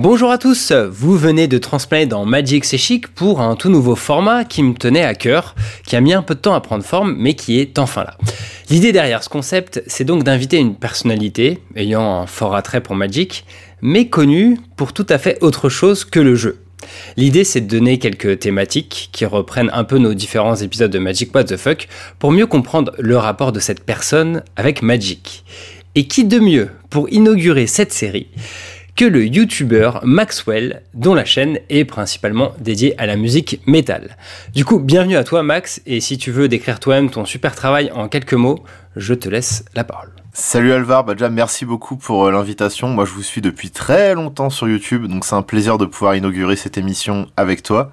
Bonjour à tous, vous venez de transplaner dans Magic C'est Chic pour un tout nouveau format qui me tenait à cœur, qui a mis un peu de temps à prendre forme, mais qui est enfin là. L'idée derrière ce concept, c'est donc d'inviter une personnalité ayant un fort attrait pour Magic, mais connue pour tout à fait autre chose que le jeu. L'idée, c'est de donner quelques thématiques qui reprennent un peu nos différents épisodes de Magic What the Fuck pour mieux comprendre le rapport de cette personne avec Magic. Et qui de mieux pour inaugurer cette série que le youtubeur Maxwell, dont la chaîne est principalement dédiée à la musique métal. Du coup, bienvenue à toi Max, et si tu veux décrire toi-même ton super travail en quelques mots, je te laisse la parole. Salut Alvar, bah déjà merci beaucoup pour euh, l'invitation. Moi je vous suis depuis très longtemps sur YouTube, donc c'est un plaisir de pouvoir inaugurer cette émission avec toi.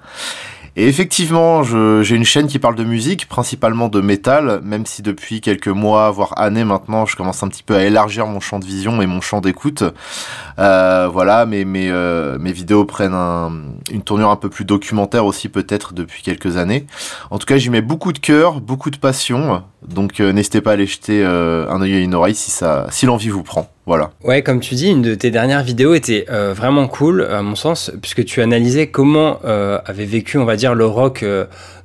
Et effectivement, j'ai une chaîne qui parle de musique, principalement de métal, même si depuis quelques mois, voire années maintenant, je commence un petit peu à élargir mon champ de vision et mon champ d'écoute. Euh, voilà, mais mes, euh, mes vidéos prennent une tournure un peu plus documentaire aussi peut-être depuis quelques années. En tout cas, j'y mets beaucoup de cœur, beaucoup de passion, donc euh, n'hésitez pas à aller jeter euh, un œil et une oreille si, ça, si l'envie vous prend. Voilà. Ouais, comme tu dis, une de tes dernières vidéos était euh, vraiment cool, à mon sens, puisque tu analysais comment avait vécu, on va dire, le rock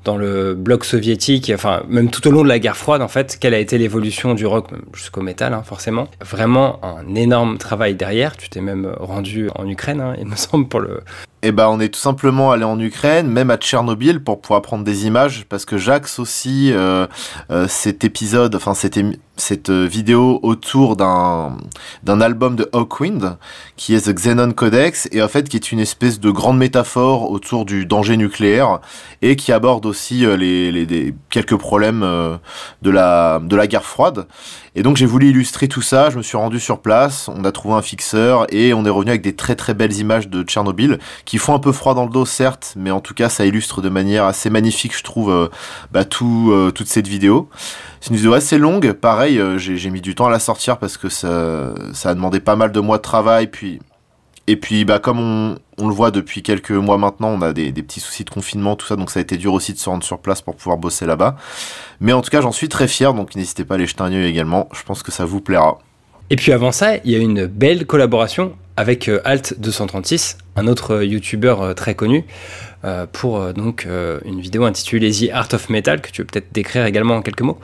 dans le bloc soviétique, enfin même tout au long de la guerre froide en fait, quelle a été l'évolution du rock jusqu'au métal hein, forcément. Vraiment un énorme travail derrière. Tu t'es même rendu en Ukraine, hein, il me semble pour le. Eh ben, on est tout simplement allé en Ukraine, même à Tchernobyl, pour pouvoir prendre des images, parce que j'axe aussi euh, euh, cet épisode, enfin cette, cette vidéo autour d'un d'un album de Hawkwind, qui est The Xenon Codex, et en fait qui est une espèce de grande métaphore autour du danger nucléaire, et qui aborde aussi euh, les, les, quelques problèmes euh, de, la, de la guerre froide. Et donc j'ai voulu illustrer tout ça, je me suis rendu sur place, on a trouvé un fixeur et on est revenu avec des très très belles images de Tchernobyl qui font un peu froid dans le dos certes, mais en tout cas ça illustre de manière assez magnifique je trouve euh, bah, tout, toute cette vidéo. C'est une vidéo assez longue, pareil j'ai mis du temps à la sortir parce que ça, ça a demandé pas mal de mois de travail, puis et puis, bah, comme on, le voit depuis quelques mois maintenant, on a des, petits soucis de confinement, tout ça, donc ça a été dur aussi de se rendre sur place pour pouvoir bosser là-bas. Mais en tout cas, j'en suis très fier, donc n'hésitez pas à aller jeter un œil également. Je pense que ça vous plaira. Et puis avant ça, il y a une belle collaboration avec euh, Alt236, un autre euh, youtubeur euh, très connu, pour donc une vidéo intitulée The Art of Metal, que tu veux peut-être décrire également en quelques mots.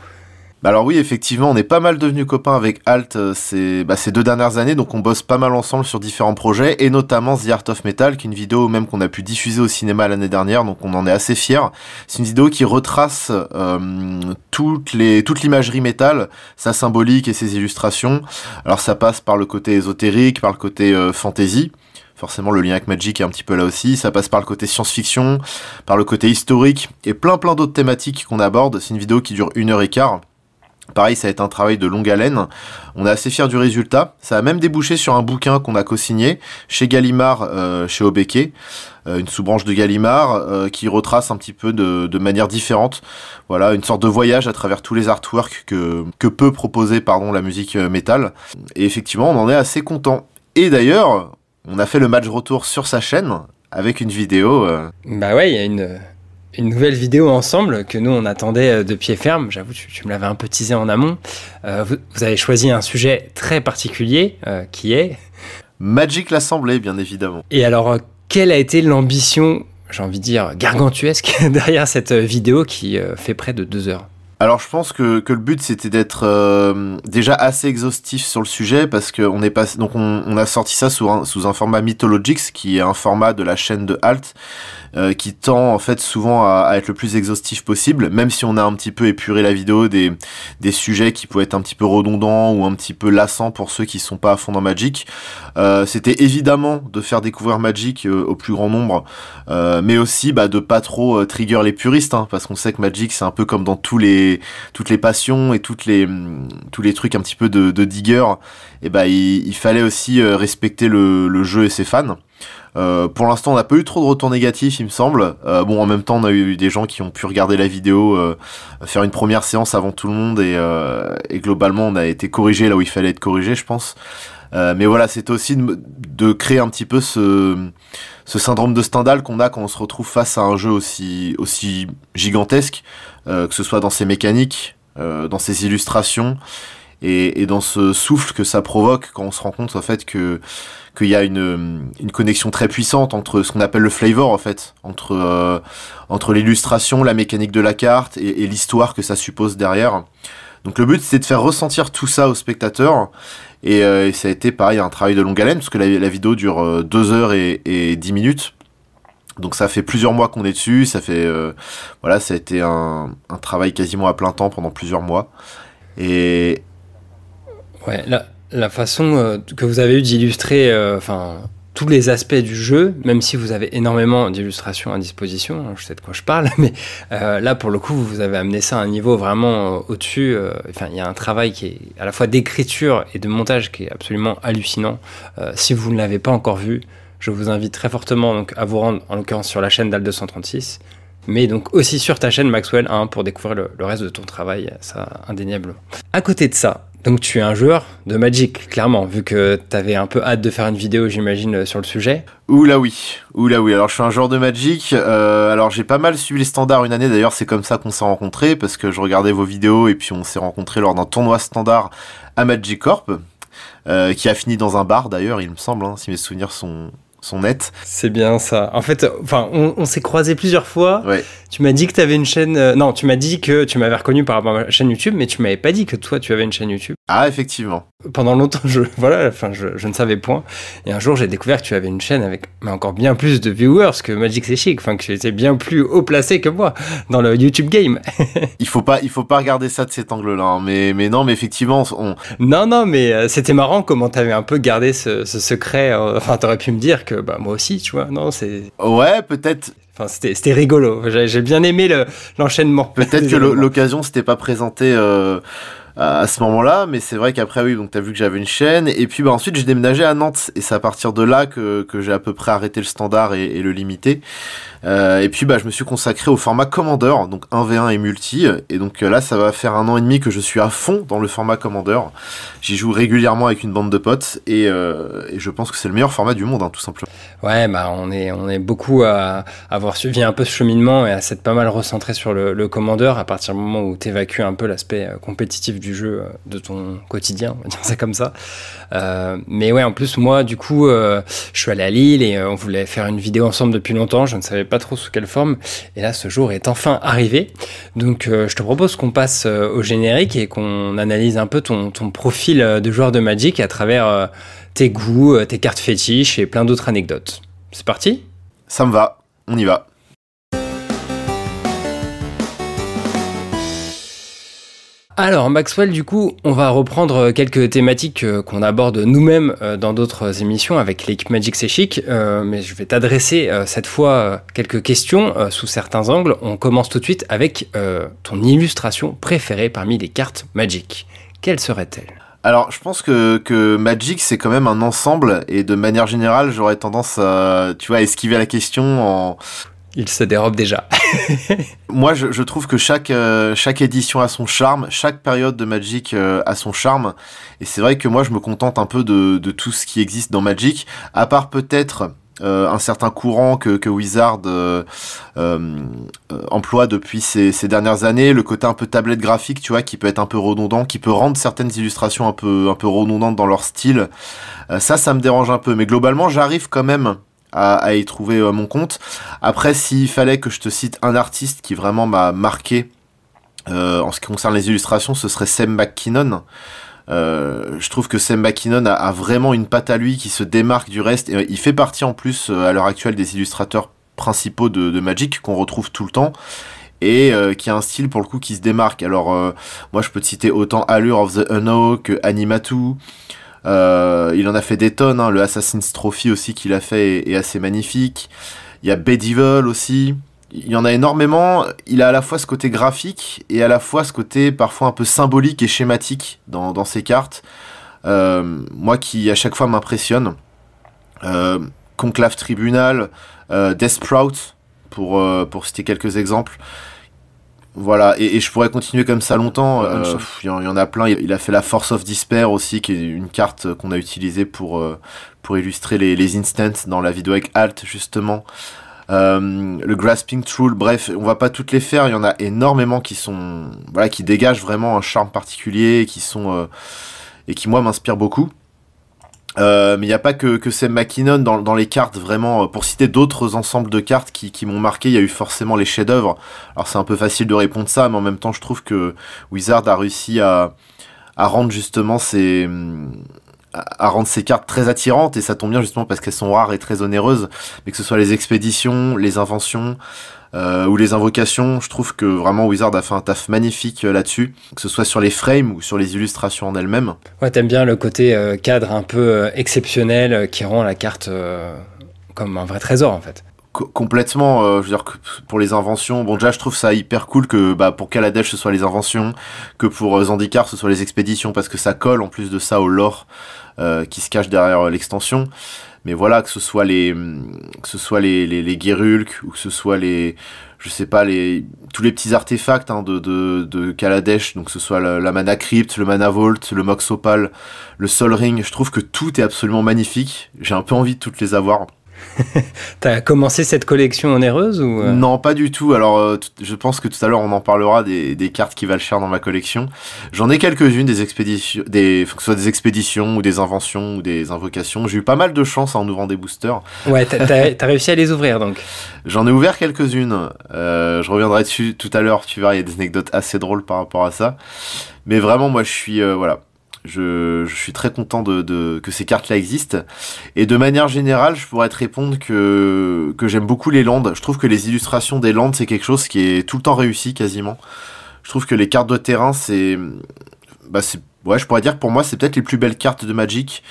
Bah alors oui, effectivement, on est pas mal devenus copains avec Alt euh, ces, bah, ces deux dernières années, donc on bosse pas mal ensemble sur différents projets, et notamment The Art of Metal, qui est une vidéo même qu'on a pu diffuser au cinéma l'année dernière, donc on en est assez fiers. C'est une vidéo qui retrace euh, toute l'imagerie métal, sa symbolique et ses illustrations. Alors ça passe par le côté ésotérique, par le côté euh, fantasy forcément le lien avec Magic est un petit peu là aussi, ça passe par le côté science-fiction, par le côté historique et plein plein d'autres thématiques qu'on aborde. C'est une vidéo qui dure une heure et quart. Pareil, ça a été un travail de longue haleine. On est assez fiers du résultat. Ça a même débouché sur un bouquin qu'on a co-signé chez Gallimard, euh, chez Obeke, euh, une sous-branche de Gallimard, euh, qui retrace un petit peu de, manière différente. Voilà, une sorte de voyage à travers tous les artworks que, que peut proposer pardon, la musique métal. Et effectivement, on en est assez content. Et d'ailleurs, on a fait le match retour sur sa chaîne avec une vidéo. Bah ouais, il y a une une nouvelle vidéo ensemble que nous on attendait euh, de pied ferme. J'avoue, tu, me l'avais un peu teasé en amont. Euh, vous, avez choisi un sujet très particulier euh, qui est Magic l'Assemblée, bien évidemment. Et alors, quelle a été l'ambition, j'ai envie de dire gargantuesque, derrière cette vidéo qui fait près de deux heures? Alors je pense que, que le but c'était d'être déjà assez exhaustif sur le sujet parce qu'on est passé donc on, on, a sorti ça sous un, sous un format Mythologics qui est un format de la chaîne de Alt euh, qui tend en fait souvent à, être le plus exhaustif possible, même si on a un petit peu épuré la vidéo des, des sujets qui pouvaient être un petit peu redondants ou un petit peu lassants pour ceux qui sont pas à fond dans Magic. Euh, C'était évidemment de faire découvrir Magic euh, au plus grand nombre, mais aussi bah, de pas trop trigger les puristes, hein, parce qu'on sait que Magic c'est un peu comme dans tous les toutes les passions et toutes les tous les trucs un petit peu de, de digger. Et bah il, fallait aussi respecter le jeu et ses fans. Euh, pour l'instant, on n'a pas eu trop de retours négatifs, il me semble. Euh, bon, en même temps, on a eu des gens qui ont pu regarder la vidéo, euh, faire une première séance avant tout le monde, et, et, globalement, on a été corrigé là où il fallait être corrigé, je pense. mais voilà, c'est aussi de, créer un petit peu ce, syndrome de Stendhal qu'on a quand on se retrouve face à un jeu aussi, gigantesque, que ce soit dans ses mécaniques, dans ses illustrations, et, dans ce souffle que ça provoque quand on se rend compte en fait que qu'il y a une, une connexion très puissante entre ce qu'on appelle le flavor en fait, entre euh, entre l'illustration, la mécanique de la carte et, l'histoire que ça suppose derrière. Donc le but c'est de faire ressentir tout ça au spectateur et, euh, ça a été pareil un travail de longue haleine parce que la, vidéo dure 2 heures et, et 10 minutes. Donc ça fait plusieurs mois qu'on est dessus, ça fait voilà, ça a été un, travail quasiment à plein temps pendant plusieurs mois. Et, Ouais, la, la façon euh, que vous avez eu d'illustrer euh, tous les aspects du jeu, même si vous avez énormément d'illustrations à disposition, hein, je sais de quoi je parle, mais euh, là pour le coup vous avez amené ça à un niveau vraiment au-dessus. Enfin, il y a un travail qui est à la fois d'écriture et de montage qui est absolument hallucinant. si vous ne l'avez pas encore vu, je vous invite très fortement donc, à vous rendre en l'occurrence sur la chaîne d'Al236 mais donc aussi sur ta chaîne Maxwell hein, pour découvrir le, le, reste de ton travail, ça indéniablement. À côté de ça, donc tu es un joueur de Magic, clairement, vu que tu avais un peu hâte de faire une vidéo, j'imagine, sur le sujet. Oula oui, oula oui. Alors je suis un joueur de Magic. Euh, alors j'ai pas mal suivi les standards une année. D'ailleurs c'est comme ça qu'on s'est rencontrés parce que je regardais vos vidéos et puis on s'est rencontrés lors d'un tournoi standard à Magic Corp, euh, qui a fini dans un bar d'ailleurs, il me semble, hein, si mes souvenirs sont sont nets. C'est bien ça. En fait, enfin, on, on s'est croisés plusieurs fois. Ouais. Tu m'as dit que tu avais une chaîne. Euh, non, tu m'as dit que tu m'avais reconnu par rapport à ma chaîne YouTube, mais tu m'avais pas dit que toi tu avais une chaîne YouTube. Ah, effectivement. Pendant longtemps, je voilà, enfin, je, je ne savais point. Et un jour, j'ai découvert que tu avais une chaîne avec mais encore bien plus de viewers que Magic C'est Chic, enfin que tu étais bien plus haut placé que moi dans le YouTube game. il faut pas, il faut pas regarder ça de cet angle-là. Hein. Mais mais non, mais effectivement, on. Non non, mais euh, c'était marrant comment tu avais un peu gardé ce, ce secret. Euh, enfin, t'aurais pu me dire que bah moi aussi, tu vois. Non, c'est. Ouais, peut-être. Enfin, c'était rigolo. J'ai bien aimé l'enchaînement. Peut-être que l'occasion s'était pas présentée euh, à ce moment-là, mais c'est vrai qu'après, oui, donc t'as vu que j'avais une chaîne. Et puis bah, ensuite, j'ai déménagé à Nantes. Et c'est à partir de là que, que j'ai à peu près arrêté le standard et, et le limité. Euh, et puis bah, je me suis consacré au format Commander, donc 1v1 et multi. Et donc euh, là, ça va faire un an et demi que je suis à fond dans le format Commander. J'y joue régulièrement avec une bande de potes et, euh, et je pense que c'est le meilleur format du monde, hein, tout simplement. Ouais, bah on est, on est beaucoup à avoir suivi un peu ce cheminement et à s'être pas mal recentré sur le, le Commander à partir du moment où tu évacues un peu l'aspect compétitif du jeu de ton quotidien, on va dire ça comme ça. Mais ouais, en plus, moi, du coup, je suis allé à Lille et on voulait faire une vidéo ensemble depuis longtemps. Je ne savais pas trop sous quelle forme. Et là, ce jour est enfin arrivé. Donc, euh, je te propose qu'on passe euh, au générique et qu'on analyse un peu ton, ton, profil euh, de joueur de Magic à travers tes goûts, tes cartes fétiches et plein d'autres anecdotes. C'est parti? Ça me va, on y va. Alors Maxwell, du coup, on va reprendre quelques thématiques euh, qu'on aborde nous-mêmes euh, dans d'autres émissions avec l'équipe Magic C'est Chic, euh, mais je vais t'adresser cette fois quelques questions sous certains angles. On commence tout de suite avec ton illustration préférée parmi les cartes Magic. Quelle serait-elle? Alors, je pense que, que Magic, c'est quand même un ensemble, et de manière générale, j'aurais tendance à, tu vois, à esquiver la question en, il se dérobe déjà. Moi, je, trouve que chaque, euh, chaque édition a son charme, chaque période de Magic euh, a son charme. Et c'est vrai que moi, je me contente un peu de, de tout ce qui existe dans Magic, à part peut-être euh, un certain courant que, que Wizard emploie depuis ces, ces, dernières années, le côté un peu tablette graphique, tu vois, qui peut être un peu redondant, qui peut rendre certaines illustrations un peu, un peu redondantes dans leur style. ça, ça me dérange un peu. Mais globalement, j'arrive quand même à, y trouver euh, mon compte. Après, s'il fallait que je te cite un artiste qui vraiment m'a marqué euh, en ce qui concerne les illustrations, ce serait Sam McKinnon. Euh, je trouve que Sam McKinnon a, vraiment une patte à lui qui se démarque du reste. Et, il fait partie en plus à l'heure actuelle des illustrateurs principaux de, Magic qu'on retrouve tout le temps et qui a un style pour le coup qui se démarque. Alors moi je peux te citer autant Allure of the Unknown que Animatu, euh, il en a fait des tonnes, hein. le Assassin's Trophy aussi qu'il a fait est, assez magnifique. Il y a Bedevil aussi. Il y en a énormément. Il a à la fois ce côté graphique et à la fois ce côté parfois un peu symbolique et schématique dans, ses cartes. Euh, moi qui à chaque fois m'impressionne. Euh, Conclave Tribunal, Death Sprout, pour, pour citer quelques exemples. Voilà, et, je pourrais continuer comme ça longtemps. Euh, il y, en a plein. Il, a fait la Force of Despair aussi, qui est une carte qu'on a utilisée pour, euh, pour illustrer les, les instants dans la vidéo avec Alt, justement. le Grasping Tool, bref, on va pas toutes les faire, il y en a énormément qui sont, voilà, qui dégagent vraiment un charme particulier, qui sont, et qui moi m'inspirent beaucoup. Euh, mais il n'y a pas que, que Sam McKinnon dans, dans les cartes, vraiment. Pour citer d'autres ensembles de cartes qui, qui m'ont marqué, il y a eu forcément les chefs-d'œuvre. Alors c'est un peu facile de répondre ça, mais en même temps, je trouve que Wizard a réussi à, à rendre justement ces à rendre ces cartes très attirantes et ça tombe bien justement parce qu'elles sont rares et très onéreuses mais que ce soit les expéditions les inventions euh, ou les invocations, je trouve que vraiment Wizard a fait un taf magnifique euh, là-dessus, que ce soit sur les frames ou sur les illustrations en elles-mêmes. Ouais, t'aimes bien le côté euh, cadre un peu exceptionnel qui rend la carte comme un vrai trésor en fait. Complètement je veux dire que pour les inventions bon déjà je trouve ça hyper cool que bah, pour Kaladesh ce soit les inventions que pour Zandikar ce soit les expéditions parce que ça colle en plus de ça au lore qui se cache derrière l'extension mais voilà que ce soit les que ce soit les les, les ou que ce soit les je sais pas les tous les petits artefacts hein, de, de de Kaladesh donc que ce soit la, mana crypt le mana vault le mox opal le sol ring je trouve que tout est absolument magnifique. J'ai un peu envie de toutes les avoir T'as commencé cette collection onéreuse ou euh Non, pas du tout. Alors, euh, je pense que tout à l'heure on en parlera des, des, cartes qui valent cher dans ma collection. J'en ai quelques-unes des expéditions, des, que ce soit des expéditions ou des inventions ou des invocations. J'ai eu pas mal de chance en ouvrant des boosters. Ouais, t'as réussi à les ouvrir donc. J'en ai ouvert quelques-unes. Euh, je reviendrai dessus tout à l'heure. Tu verras, il y a des anecdotes assez drôles par rapport à ça. Mais vraiment, moi, je suis voilà je, suis très content que ces cartes-là existent. Et de manière générale, je pourrais te répondre que, j'aime beaucoup les landes. Je trouve que les illustrations des landes, c'est quelque chose qui est tout le temps réussi quasiment. Je trouve que les cartes de terrain, c'est... Bah ouais, je pourrais dire que pour moi, c'est peut-être les plus belles cartes de Magic.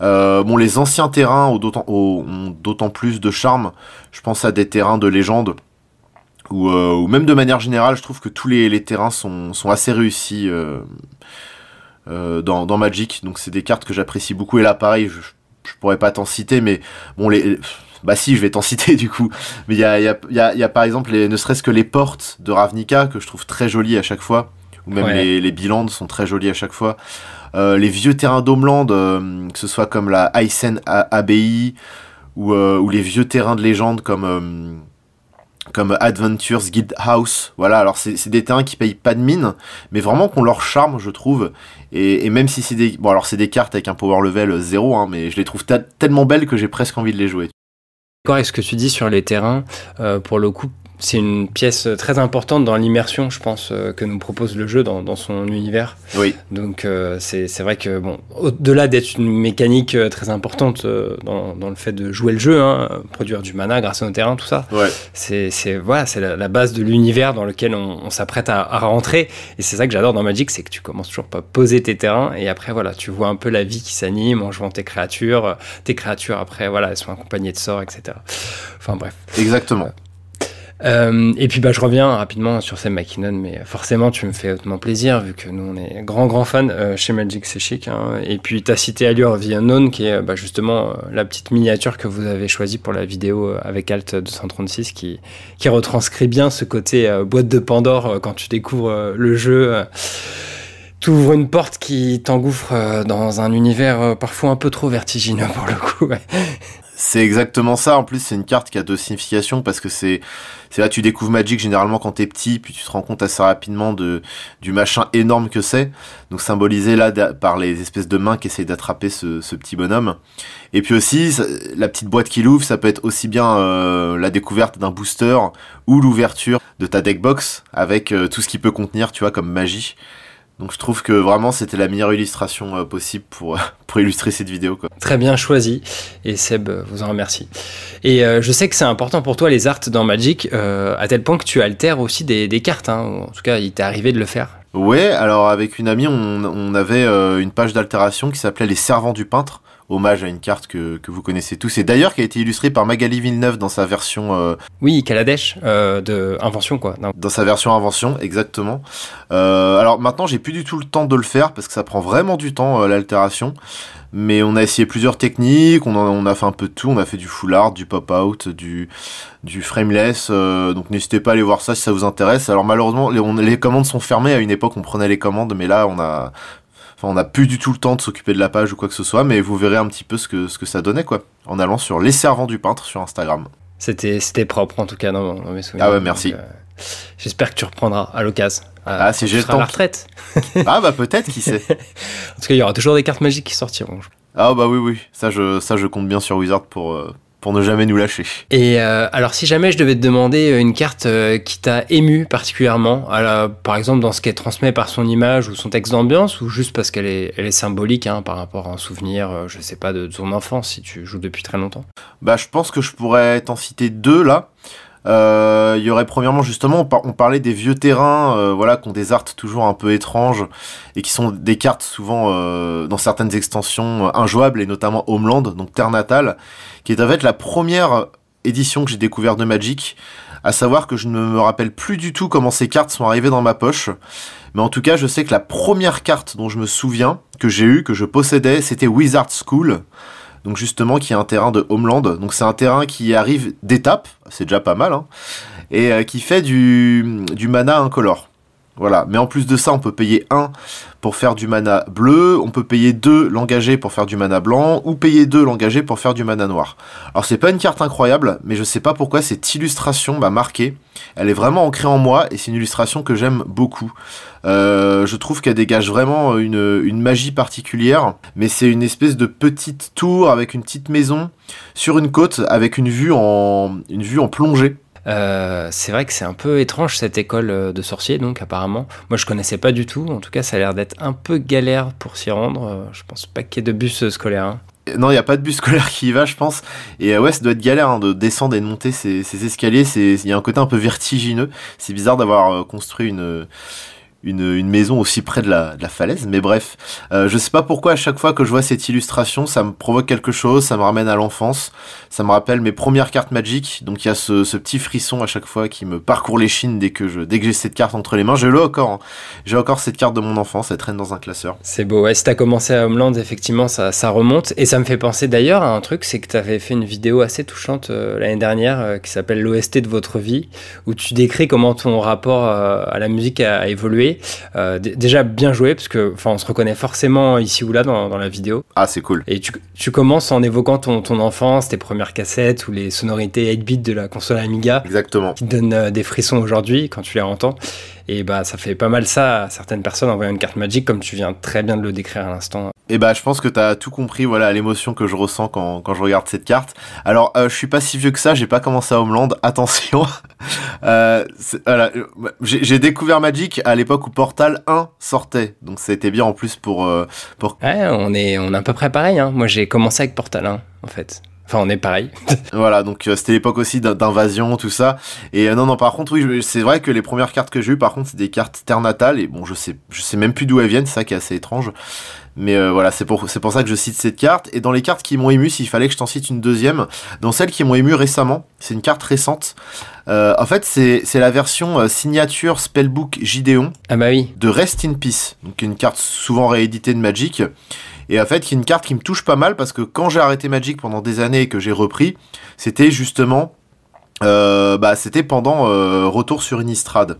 Euh, bon, les anciens terrains ont d'autant plus de charme. Je pense à des terrains de légende. Ou, euh, même de manière générale, je trouve que tous les, terrains sont, assez réussis. Euh, dans, dans, Magic. Donc c'est des cartes que j'apprécie beaucoup. Et là, pareil, je, je pourrais pas t'en citer, mais bon, les, bah si, je vais t'en citer du coup. Mais il y a, y, a, y, a, y a, par exemple, les, ne serait-ce que les portes de Ravnica que je trouve très jolies à chaque fois. Ou même les, les bilans sont très jolis à chaque fois. Euh, les vieux terrains d'Homeland, euh, que ce soit comme la Aysen Abbey ou, euh, ou les vieux terrains de légende comme euh, comme Adventures Guild House. Voilà, alors c'est des terrains qui payent pas de mine, mais vraiment qu'on leur charme, je trouve. Et, même si c'est des... Bon, alors c'est des cartes avec un power level 0, hein, mais je les trouve tellement belles que j'ai presque envie de les jouer. D'accord, est ce que tu dis sur les terrains, euh, pour le coup, c'est une pièce très importante dans l'immersion, je pense, euh, que nous propose le jeu dans, dans son univers. Oui. Donc euh, c'est vrai que, bon, au-delà d'être une mécanique euh, très importante euh, dans, dans, le fait de jouer le jeu, hein, produire du mana grâce à nos terrains, tout ça, ouais. c'est voilà, la, la, base de l'univers dans lequel on, on s'apprête à, à, rentrer. Et c'est ça que j'adore dans Magic, c'est que tu commences toujours par poser tes terrains et après, voilà, tu vois un peu la vie qui s'anime en jouant tes créatures. Tes créatures, après, voilà, elles sont accompagnées de sorts, etc. Enfin bref. Exactement. Euh, et puis bah, je reviens rapidement sur Sam McKinnon, mais forcément tu me fais hautement plaisir vu que nous on est grands grands fans euh, chez Magic c'est chic. Hein. Et puis tu as cité Allure The Unknown qui est bah, justement euh, la petite miniature que vous avez choisie pour la vidéo euh, avec Alt 236 qui, qui retranscrit bien ce côté euh, boîte de Pandore quand tu découvres le jeu. tu ouvres une porte qui t'engouffre dans un univers parfois un peu trop vertigineux pour le coup. Ouais. C'est exactement ça. En plus, c'est une carte qui a deux significations parce que c'est c'est là tu découvres Magic généralement quand t'es petit, puis tu te rends compte assez rapidement de du machin énorme que c'est. Donc symbolisé là par les espèces de mains qui essayent d'attraper ce, petit bonhomme. Et puis aussi la petite boîte qui l'ouvre, ça peut être aussi bien euh, la découverte d'un booster ou l'ouverture de ta deck box avec euh, tout ce qu'il peut contenir, tu vois, comme magie. Donc je trouve que vraiment c'était la meilleure illustration euh, possible pour, pour illustrer cette vidéo. Quoi. Très bien choisi et Seb euh, vous en remercie. Et euh, je sais que c'est important pour toi les arts dans Magic euh, à tel point que tu altères aussi des, des cartes. Hein. En tout cas il t'est arrivé de le faire. Ouais, alors avec une amie on, on avait euh, une page d'altération qui s'appelait Les Servants du Peintre hommage à une carte que, que vous connaissez tous, et d'ailleurs qui a été illustrée par Magali Villeneuve dans sa version... Euh, oui, Kaladesh, euh, de Invention, quoi. Non. Dans sa version Invention, exactement. Euh, alors maintenant, j'ai plus du tout le temps de le faire, parce que ça prend vraiment du temps, l'altération. Mais on a essayé plusieurs techniques, on, a, on a fait un peu de tout, on a fait du full art, du pop-out, du, du frameless, donc n'hésitez pas à aller voir ça si ça vous intéresse. Alors malheureusement, les, on, les commandes sont fermées, à une époque on prenait les commandes, mais là on a Enfin, on n'a plus du tout le temps de s'occuper de la page ou quoi que ce soit, mais vous verrez un petit peu ce que, ce que ça donnait, quoi, en allant sur Les Servants du Peintre sur Instagram. C'était, c'était propre en tout cas dans, mes souvenirs. Ah ouais, merci. j'espère que tu reprendras à l'occasion. Ah, si j'ai le temps. la retraite. ah bah peut-être, qui sait. en tout cas, il y aura toujours des cartes magiques qui sortiront. Ah bah oui, oui. Ça, je, ça, je compte bien sur Wizard pour, pour ne jamais nous lâcher. Et euh, alors, si jamais je devais te demander une carte euh, qui t'a ému particulièrement, par exemple dans ce qu'elle transmet par son image ou son texte d'ambiance, ou juste parce qu'elle est, elle est symbolique hein, par rapport à un souvenir, euh, je sais pas, de, ton enfance si tu joues depuis très longtemps? Bah, je pense que je pourrais t'en citer deux là. Euh, il y aurait premièrement justement, on, parlait des vieux terrains, euh, voilà, qui ont des arts toujours un peu étranges et qui sont des cartes souvent euh, dans certaines extensions injouables et notamment Homeland, donc Terre natale, qui est en fait la première édition que j'ai découvert de Magic. À savoir que je ne me rappelle plus du tout comment ces cartes sont arrivées dans ma poche. Mais en tout cas, je sais que la première carte dont je me souviens, que j'ai eue, que je possédais, c'était Wizard School donc justement qui est un terrain de Homeland. Donc c'est un terrain qui arrive d'étape, c'est déjà pas mal, hein, et euh, qui fait du, du mana incolore. Voilà, mais en plus de ça, on peut payer 1 pour faire du mana bleu, on peut payer 2 l'engagé pour faire du mana blanc, ou payer 2 l'engagé pour faire du mana noir. Alors c'est pas une carte incroyable, mais je sais pas pourquoi cette illustration m'a marqué. Elle est vraiment ancrée en moi, et c'est une illustration que j'aime beaucoup. Euh, je trouve qu'elle dégage vraiment une, une magie particulière, mais c'est une espèce de petite tour avec une petite maison sur une côte avec une vue en, une vue en plongée. Euh, c'est vrai que c'est un peu étrange cette école euh, de sorciers, donc apparemment. Moi, je connaissais pas du tout. En tout cas, ça a l'air d'être un peu galère pour s'y rendre. Euh, je pense pas qu'il y ait de bus scolaire. Hein. Non, il n'y a pas de bus scolaire qui y va, je pense. Et ouais, ça doit être galère hein, de descendre et de monter ces, ces escaliers. Il y a un côté un peu vertigineux. C'est bizarre d'avoir construit une, une, maison aussi près de la, falaise. Mais bref, euh, je sais pas pourquoi à chaque fois que je vois cette illustration, ça me provoque quelque chose, ça me ramène à l'enfance, ça me rappelle mes premières cartes Magic. Donc il y a ce, petit frisson à chaque fois qui me parcourt les chines dès que je dès que j'ai cette carte entre les mains. Je l'ai encore, hein. j'ai encore cette carte de mon enfance, elle traîne dans un classeur. C'est beau. Ouais, si t'as commencé à Homeland, effectivement, ça, ça remonte et ça me fait penser d'ailleurs à un truc, c'est que t'avais fait une vidéo assez touchante euh, l'année dernière euh, qui s'appelle l'OST de votre vie, où tu décris comment ton rapport à la musique a évolué euh, déjà bien joué parce que enfin on se reconnaît forcément ici ou là dans, la vidéo. Ah c'est cool. Et tu, commences en évoquant ton, ton enfance, tes premières cassettes ou les sonorités 8 bits de la console Amiga. Exactement. Qui te donnent euh, des frissons aujourd'hui quand tu les entends. Et bah ça fait pas mal ça à certaines personnes en voyant une carte magique comme tu viens très bien de le décrire à l'instant. Et bah je pense que tu as tout compris voilà l'émotion que je ressens quand, quand, je regarde cette carte. Alors euh, je suis pas si vieux que ça, j'ai pas commencé à Homeland, attention. euh, voilà, j'ai découvert Magic à l'époque où Portal 1 sortait. Donc c'était bien en plus pour euh, pour Ouais, on est on est à peu près pareil hein. Moi j'ai commencé avec Portal 1 en fait. Enfin, on est pareil. voilà, donc euh, c'était l'époque aussi d'invasion, tout ça. Et euh, non, non, par contre, oui, c'est vrai que les premières cartes que j'ai eues, par contre, c'est des cartes terre natale. Et bon, je sais, je sais même plus d'où elles viennent, c'est ça qui est assez étrange. Mais euh, voilà, c'est pour, c'est pour ça que je cite cette carte. Et dans les cartes qui m'ont ému, s'il fallait que je t'en cite une deuxième, dans celles qui m'ont ému récemment, c'est une carte récente. en fait, c'est, c'est la version signature Spellbook Gideon ah bah oui. de Rest in Peace. Donc une carte souvent rééditée de Magic. Et en fait, qui est une carte qui me touche pas mal parce que quand j'ai arrêté Magic pendant des années et que j'ai repris, c'était justement, euh, bah, c'était pendant euh, Retour sur Innistrad.